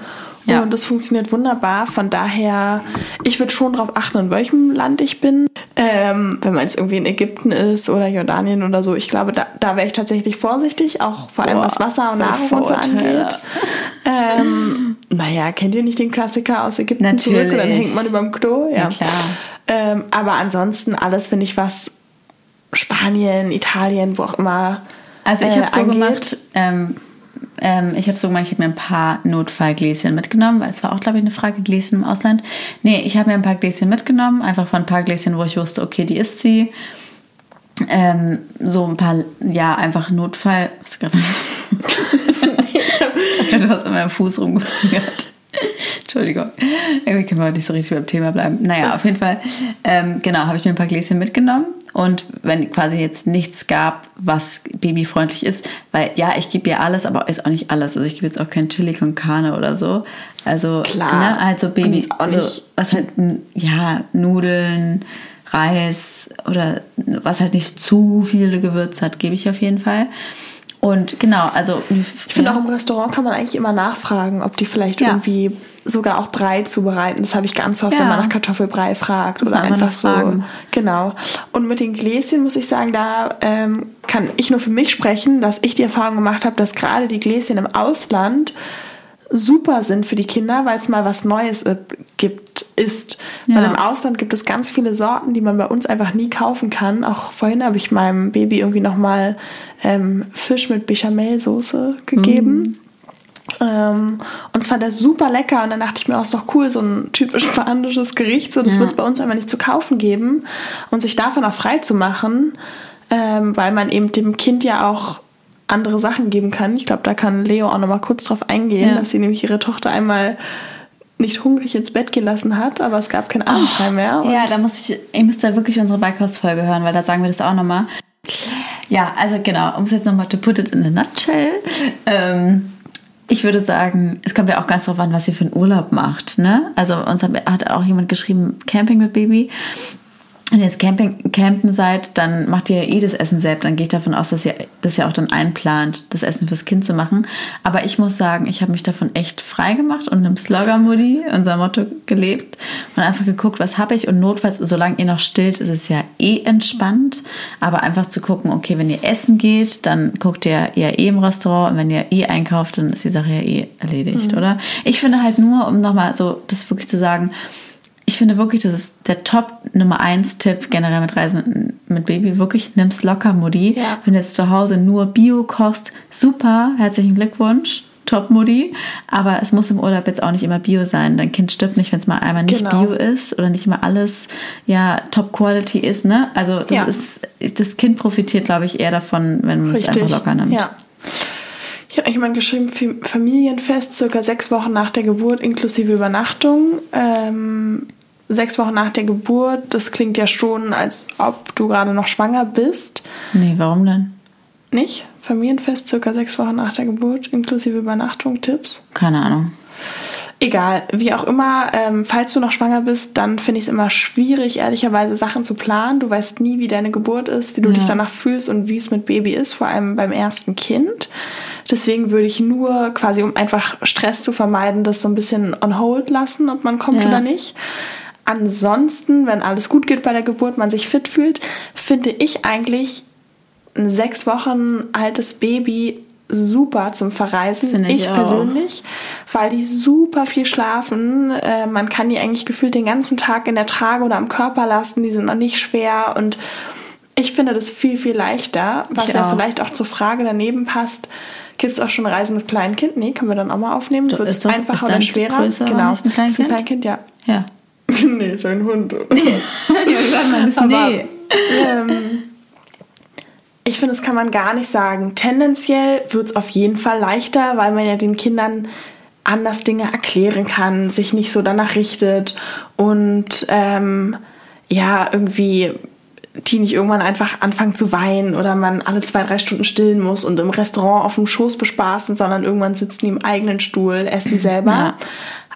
Ja. Und das funktioniert wunderbar. Von daher, ich würde schon darauf achten, in welchem Land ich bin. Ähm, wenn man jetzt irgendwie in Ägypten ist oder Jordanien oder so. Ich glaube, da, da wäre ich tatsächlich vorsichtig, auch vor allem Boah, was Wasser und Nahrung und so angeht. ähm, naja, kennt ihr nicht den Klassiker aus Ägypten Natürlich. zurück und dann hängt man über dem Klo? Ja, ja klar. Ähm, aber ansonsten alles finde ich was Spanien, Italien, wo auch immer. Also ich äh, habe so gemacht, ähm, ähm, ich habe so gemacht, ich habe mir ein paar Notfallgläschen mitgenommen, weil es war auch, glaube ich, eine Frage, Gläschen im Ausland. Nee, ich habe mir ein paar Gläschen mitgenommen, einfach von ein paar Gläschen, wo ich wusste, okay, die ist sie. Ähm, so ein paar, ja, einfach Notfall. [LAUGHS] Was gerade? ich habe gerade was an meinem Fuß rumgefingert. Entschuldigung. Irgendwie können wir nicht so richtig beim Thema bleiben. Naja, auf jeden Fall, ähm, genau, habe ich mir ein paar Gläschen mitgenommen. Und wenn quasi jetzt nichts gab, was babyfreundlich ist, weil ja, ich gebe ihr alles, aber ist auch nicht alles. Also ich gebe jetzt auch kein Chili con Carne oder so. Also, Klar. Ne, also Baby, also, was halt, ja, Nudeln, Reis oder was halt nicht zu viele Gewürze hat, gebe ich auf jeden Fall. Und genau, also. Ich finde auch im Restaurant kann man eigentlich immer nachfragen, ob die vielleicht ja. irgendwie sogar auch Brei zubereiten. Das habe ich ganz oft, ja. wenn man nach Kartoffelbrei fragt oder einfach so. Fragen. Genau. Und mit den Gläschen muss ich sagen, da ähm, kann ich nur für mich sprechen, dass ich die Erfahrung gemacht habe, dass gerade die Gläschen im Ausland super sind für die Kinder, weil es mal was Neues gibt, ist. Ja. Weil im Ausland gibt es ganz viele Sorten, die man bei uns einfach nie kaufen kann. Auch vorhin habe ich meinem Baby irgendwie nochmal ähm, Fisch mit Bechamelsoße gegeben. Mhm. Ähm, und zwar der super lecker und dann dachte ich mir auch, ist doch cool, so ein typisch [LAUGHS] spanisches Gericht, so das ja. wird es bei uns einfach nicht zu kaufen geben und sich davon auch frei zu machen, ähm, weil man eben dem Kind ja auch andere Sachen geben kann. Ich glaube, da kann Leo auch nochmal kurz drauf eingehen, ja. dass sie nämlich ihre Tochter einmal nicht hungrig ins Bett gelassen hat, aber es gab kein Abendbrei oh, mehr. ja, da muss ich, ihr müsst da wirklich unsere Bikehouse-Folge hören, weil da sagen wir das auch nochmal. Ja, also genau, um es jetzt nochmal to put it in a nutshell. Ähm, ich würde sagen, es kommt ja auch ganz darauf an, was ihr für einen Urlaub macht. Ne? Also uns hat auch jemand geschrieben, Camping mit Baby wenn ihr jetzt Camping, campen seid, dann macht ihr ja eh das Essen selbst. Dann gehe ich davon aus, dass ihr das ja auch dann einplant, das Essen fürs Kind zu machen. Aber ich muss sagen, ich habe mich davon echt frei gemacht und im Slogger-Moody, unser Motto, gelebt und einfach geguckt, was habe ich. Und notfalls, solange ihr noch stillt, ist es ja eh entspannt. Aber einfach zu gucken, okay, wenn ihr essen geht, dann guckt ihr ja eh im Restaurant. Und wenn ihr eh einkauft, dann ist die Sache ja eh erledigt, mhm. oder? Ich finde halt nur, um nochmal so das wirklich zu sagen, ich finde wirklich, das ist der Top Nummer 1 Tipp generell mit Reisen mit Baby. Wirklich, nimm's locker, Mutti. Ja. Wenn du jetzt zu Hause nur Bio kochst, super, herzlichen Glückwunsch. Top-Modi. Aber es muss im Urlaub jetzt auch nicht immer Bio sein. Dein Kind stirbt nicht, wenn es mal einmal nicht Genau. Bio ist oder nicht immer alles ja Top-Quality ist. Ne? Also das Ja. ist das Kind profitiert, glaube ich, eher davon, wenn man es einfach locker nimmt. Ja. Ich habe jemand geschrieben, Fam- Familienfest, circa sechs Wochen nach der Geburt inklusive Übernachtung. Ähm, sechs Wochen nach der Geburt, das klingt ja schon, als ob du gerade noch schwanger bist. Nee, warum denn? Nicht? Familienfest, circa sechs Wochen nach der Geburt, inklusive Übernachtung, Tipps? Keine Ahnung. Egal, wie auch immer, ähm, falls du noch schwanger bist, dann finde ich es immer schwierig, ehrlicherweise Sachen zu planen. Du weißt nie, wie deine Geburt ist, wie du Ja. dich danach fühlst und wie es mit Baby ist, vor allem beim ersten Kind. Deswegen würde ich nur quasi, um einfach Stress zu vermeiden, das so ein bisschen on hold lassen, ob man kommt Ja. oder nicht. Ansonsten, wenn alles gut geht bei der Geburt, man sich fit fühlt, finde ich eigentlich ein sechs Wochen altes Baby super zum Verreisen. Finde ich auch. persönlich, weil die super viel schlafen. Äh, man kann die eigentlich gefühlt den ganzen Tag in der Trage oder am Körper lassen. Die sind noch nicht schwer und ich finde das viel, viel leichter, was Ich ja auch. vielleicht auch zur Frage daneben passt. Gibt es auch schon Reisen mit kleinen Kind? Nee, können wir dann auch mal aufnehmen. Wird es einfacher oder schwerer? genau. ein Kleinkind? Ist ein Kleinkind, ja. Ja. [LAUGHS] nee, ist ein Hund. Oder was? [LAUGHS] ja, sag mal, das Aber, nee. ähm, ich finde, das kann man gar nicht sagen. Tendenziell wird es auf jeden Fall leichter, weil man ja den Kindern anders Dinge erklären kann, sich nicht so danach richtet und ähm, ja, irgendwie die nicht irgendwann einfach anfangen zu weinen oder man alle zwei, drei Stunden stillen muss und im Restaurant auf dem Schoß bespaßen, sondern irgendwann sitzen die im eigenen Stuhl, essen selber. Ja.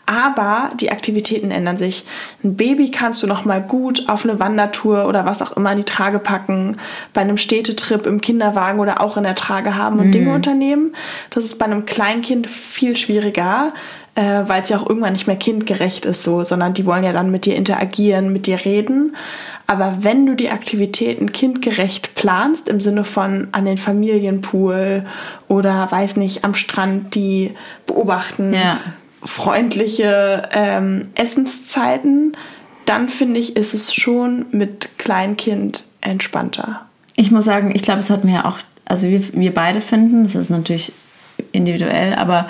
Aber die Aktivitäten ändern sich. Ein Baby kannst du noch mal gut auf eine Wandertour oder was auch immer in die Trage packen, bei einem Städtetrip im Kinderwagen oder auch in der Trage haben und Dinge unternehmen. Das ist bei einem Kleinkind viel schwieriger, äh, weil es ja auch irgendwann nicht mehr kindgerecht ist, so, sondern die wollen ja dann mit dir interagieren, mit dir reden. Aber wenn du die Aktivitäten kindgerecht planst, im Sinne von an den Familienpool oder weiß nicht, am Strand die beobachten, Ja. Freundliche ähm, Essenszeiten, dann finde ich, ist es schon mit Kleinkind entspannter. Ich muss sagen, ich glaube, es hat mir auch, also wir, wir beide finden, das ist natürlich individuell, aber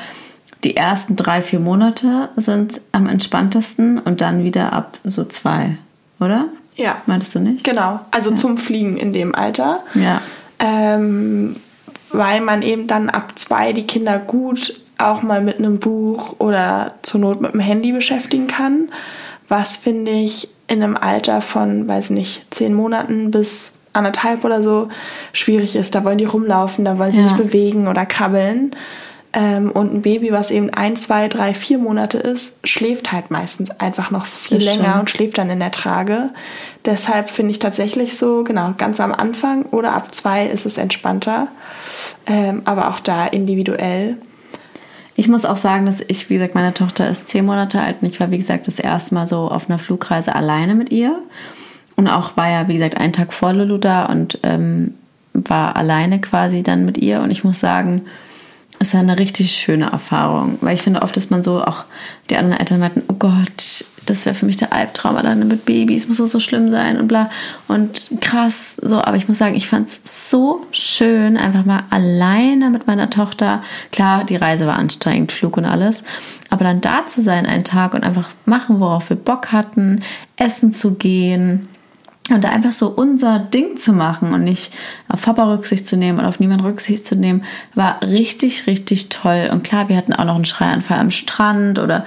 die ersten drei, vier Monate sind am entspanntesten und dann wieder ab so zwei, oder? Ja, Meintest du nicht? genau. Also zum Fliegen in dem Alter. Ja. ähm, weil man eben dann ab zwei die Kinder gut auch mal mit einem Buch oder zur Not mit dem Handy beschäftigen kann. Was finde ich in einem Alter von, weiß nicht, zehn Monaten bis anderthalb oder so schwierig ist. Da wollen die rumlaufen, da wollen sie Ja. sich bewegen oder krabbeln. Ähm, und ein Baby, was eben ein, zwei, drei, vier Monate ist, schläft halt meistens einfach noch viel Das länger stimmt. und schläft dann in der Trage. Deshalb finde ich tatsächlich so, genau, ganz am Anfang oder ab zwei ist es entspannter. Ähm, aber auch da individuell. Ich muss auch sagen, dass ich, wie gesagt, meine Tochter ist zehn Monate alt und ich war, wie gesagt, das erste Mal so auf einer Flugreise alleine mit ihr. Und auch war ja, wie gesagt, einen Tag vor Lulu da und ähm, war alleine quasi dann mit ihr. Und ich muss sagen, es war eine richtig schöne Erfahrung. Weil ich finde, oft ist man so, auch die anderen Eltern meinten, oh Gott, das wäre für mich der Albtraum, alleine mit Babys, muss das so schlimm sein und bla. Und krass, so, aber ich muss sagen, ich fand es so schön, einfach mal alleine mit meiner Tochter. Klar, die Reise war anstrengend, Flug und alles. Aber dann da zu sein einen Tag und einfach machen, worauf wir Bock hatten, essen zu gehen. Und da einfach so unser Ding zu machen und nicht auf Papa Rücksicht zu nehmen und auf niemanden Rücksicht zu nehmen, war richtig, richtig toll. Und klar, wir hatten auch noch einen Schreianfall am Strand oder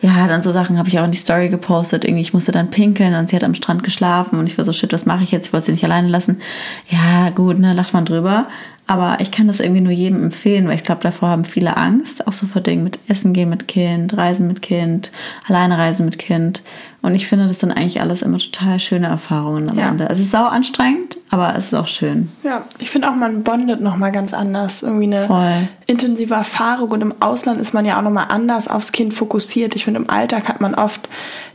ja, dann so Sachen habe ich auch in die Story gepostet. Irgendwie, ich musste dann pinkeln und sie hat am Strand geschlafen und ich war so, shit, was mache ich jetzt? Ich wollte sie nicht alleine lassen. Ja, gut, ne, lacht man drüber. Aber ich kann das irgendwie nur jedem empfehlen, weil ich glaube, davor haben viele Angst, auch so vor Dingen mit Essen gehen mit Kind, Reisen mit Kind, alleine reisen mit Kind. Und ich finde, das sind eigentlich alles immer total schöne Erfahrungen am Ja. Ende. Es ist sau anstrengend, aber es ist auch schön. Ja, ich finde auch, man bondet nochmal ganz anders. Irgendwie eine Voll. intensive Erfahrung. Und im Ausland ist man ja auch nochmal anders aufs Kind fokussiert. Ich finde, im Alltag hat man oft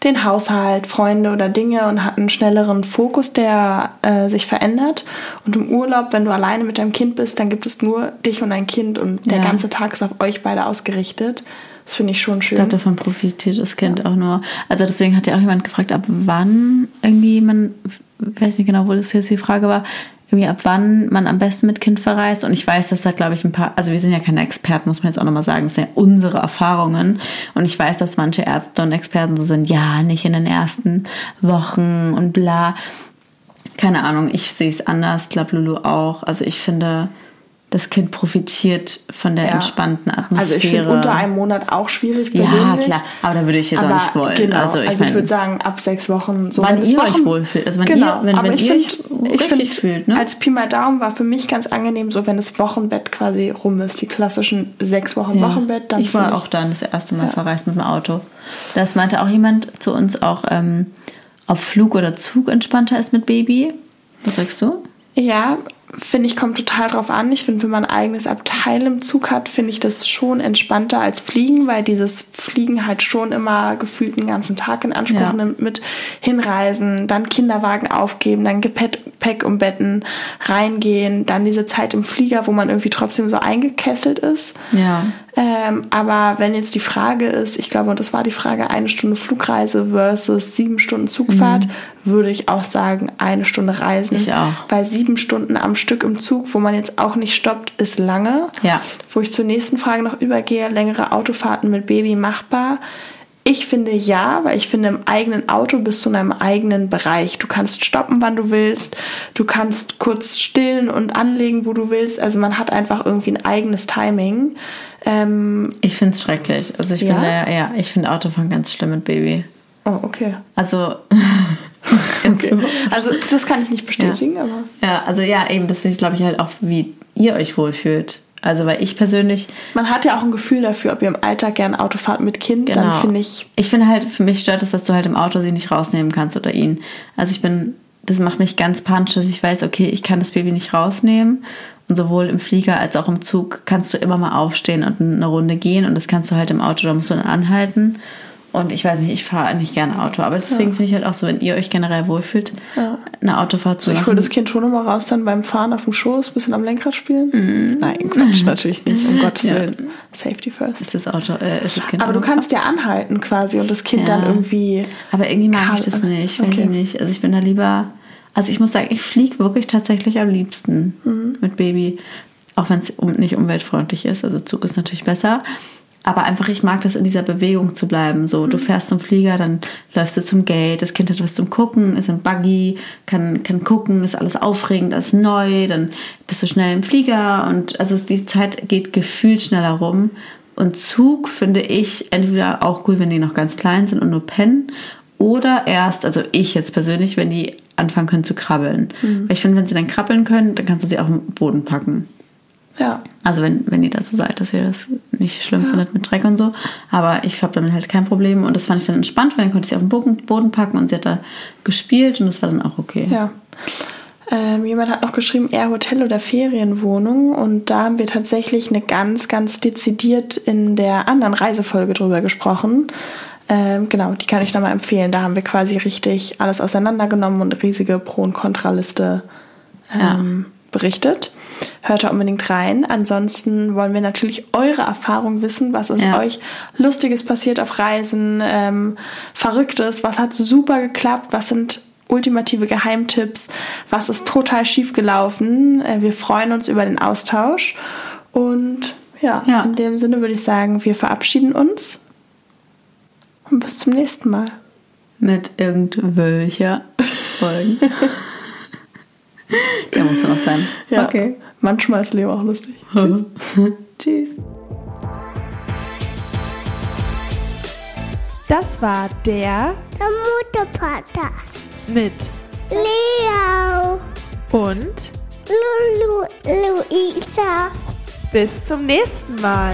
den Haushalt, Freunde oder Dinge und hat einen schnelleren Fokus, der äh, sich verändert. Und im Urlaub, wenn du alleine mit deinem Kind bist, dann gibt es nur dich und dein Kind und der Ja. ganze Tag ist auf euch beide ausgerichtet. Das finde ich schon schön. Ich glaube, davon profitiert das Kind auch nur. Also deswegen hat ja auch jemand gefragt, ab wann irgendwie man, weiß nicht genau, wo das jetzt die Frage war, irgendwie ab wann man am besten mit Kind verreist. Und ich weiß, dass da, glaube ich, ein paar, also wir sind ja keine Experten, muss man jetzt auch nochmal sagen, das sind ja unsere Erfahrungen. Und ich weiß, dass manche Ärzte und Experten so sind, ja, nicht in den ersten Wochen und bla. Keine Ahnung, ich sehe es anders, glaube Lulu auch. Also ich finde, das Kind profitiert von der ja. entspannten Atmosphäre. Also ich finde unter einem Monat auch schwierig persönlich. Ja, klar, aber da würde ich jetzt aber auch nicht wollen. Genau. Also ich, also ich würde sagen, ab sechs Wochen so. Wann ihr Wochen, euch wohlfühlt. Also wenn genau, ihr, wenn, aber wenn ich ihr find, euch richtig fühlt. Ne? Als Pi mal Daumen war für mich ganz angenehm, so wenn das Wochenbett quasi rum ist. Die klassischen sechs Wochen ja. Wochenbett. Dann ich war auch dann das erste Mal ja. verreist mit dem Auto. Das meinte auch jemand zu uns auch, ähm, ob Flug oder Zug entspannter ist mit Baby. Was sagst du? Ja, finde ich, kommt total drauf an. Ich finde, wenn man ein eigenes Abteil im Zug hat, finde ich das schon entspannter als Fliegen, weil dieses Fliegen halt schon immer gefühlt den ganzen Tag in Anspruch ja. nimmt mit Hinreisen, dann Kinderwagen aufgeben, dann Gepäck umbetten, reingehen, dann diese Zeit im Flieger, wo man irgendwie trotzdem so eingekesselt ist. Ja. Ähm, aber wenn jetzt die Frage ist, ich glaube, und das war die Frage, eine Stunde Flugreise versus sieben Stunden Zugfahrt, mhm. würde ich auch sagen, eine Stunde Reisen. Ich auch. Weil sieben Stunden am Stück im Zug, wo man jetzt auch nicht stoppt, ist lange. Ja. Wo ich zur nächsten Frage noch übergehe, längere Autofahrten mit Baby machbar. Ich finde ja, weil ich finde, im eigenen Auto bist du in einem eigenen Bereich. Du kannst stoppen, wann du willst. Du kannst kurz stillen und anlegen, wo du willst. Also man hat einfach irgendwie ein eigenes Timing. Ähm, ich finde es schrecklich. Also ich ja? finde ja, ja, ich finde Autofahren ganz schlimm mit Baby. Oh, okay. Also. [LAUGHS] okay. [LAUGHS] Also das kann ich nicht bestätigen, ja. aber. Ja, also ja, eben, das finde ich, glaube ich, halt auch, wie ihr euch wohlfühlt. Also, weil ich persönlich. Man hat ja auch ein Gefühl dafür, ob ihr im Alltag gerne Auto fahrt mit Kind, genau. dann finde ich. Ich finde halt, für mich stört es, dass du halt im Auto sie nicht rausnehmen kannst oder ihn. Also, ich bin, das macht mich ganz panisch, dass ich weiß, okay, ich kann das Baby nicht rausnehmen. Und sowohl im Flieger als auch im Zug kannst du immer mal aufstehen und eine Runde gehen. Und das kannst du halt im Auto, da musst du dann anhalten. Und ich weiß nicht, ich fahre nicht gerne Auto, aber deswegen ja. finde ich halt auch so, wenn ihr euch generell wohlfühlt, ja. eine Autofahrt zu machen. Ich hole das Kind schon immer raus, dann beim Fahren auf dem Schoß, bisschen am Lenkrad spielen. Mhm. Nein, Quatsch, [LAUGHS] natürlich nicht, um Gottes ja. Willen. Safety first. Ist das Auto, äh, ist das Kind Aber du kannst ja anhalten quasi und das Kind dann irgendwie. Aber irgendwie mag ich das nicht, weiß okay. ich nicht. Also ich bin da lieber, also ich muss sagen, ich fliege wirklich tatsächlich am liebsten mhm. mit Baby. Auch wenn es nicht umweltfreundlich ist. Also Zug ist natürlich besser. Aber einfach, ich mag das in dieser Bewegung zu bleiben. So, du mhm. fährst zum Flieger, dann läufst du zum Gate, das Kind hat was zum Gucken, ist im Buggy, kann, kann gucken, ist alles aufregend, ist neu, dann bist du schnell im Flieger und also die Zeit geht gefühlt schneller rum. Und Zug finde ich entweder auch cool, wenn die noch ganz klein sind und nur pennen, oder erst, also ich jetzt persönlich, wenn die anfangen können zu krabbeln. Mhm. Weil ich finde, wenn sie dann krabbeln können, dann kannst du sie auch im Boden packen. Ja. Also wenn, wenn ihr da so seid, dass ihr das nicht schlimm ja. findet mit Dreck und so. Aber ich habe damit halt kein Problem. Und das fand ich dann entspannt, weil dann konnte ich sie auf den Boden, packen und sie hat da gespielt und das war dann auch okay. Ja. Ähm, jemand hat noch geschrieben, eher Hotel oder Ferienwohnung. Und da haben wir tatsächlich eine ganz, ganz dezidiert in der anderen Reisefolge drüber gesprochen. Ähm, genau, die kann ich nochmal empfehlen. Da haben wir quasi richtig alles auseinandergenommen und eine riesige Pro- und Kontraliste ähm, ja. berichtet. Hört da unbedingt rein. Ansonsten wollen wir natürlich eure Erfahrung wissen. Was ist ja. euch Lustiges passiert auf Reisen? Ähm, Verrücktes? Was hat super geklappt? Was sind ultimative Geheimtipps? Was ist total schief gelaufen? Äh, wir freuen uns über den Austausch. Und ja, ja, in dem Sinne würde ich sagen, wir verabschieden uns. Und bis zum nächsten Mal. Mit irgendwelcher Folgen. [LAUGHS] Der muss noch sein. Ja. Okay. Manchmal ist Leo auch lustig. [LAUGHS] Tschüss. Tschüss. Das war der, der Mutter-Podcast mit Leo und Lulu Luisa. Bis zum nächsten Mal.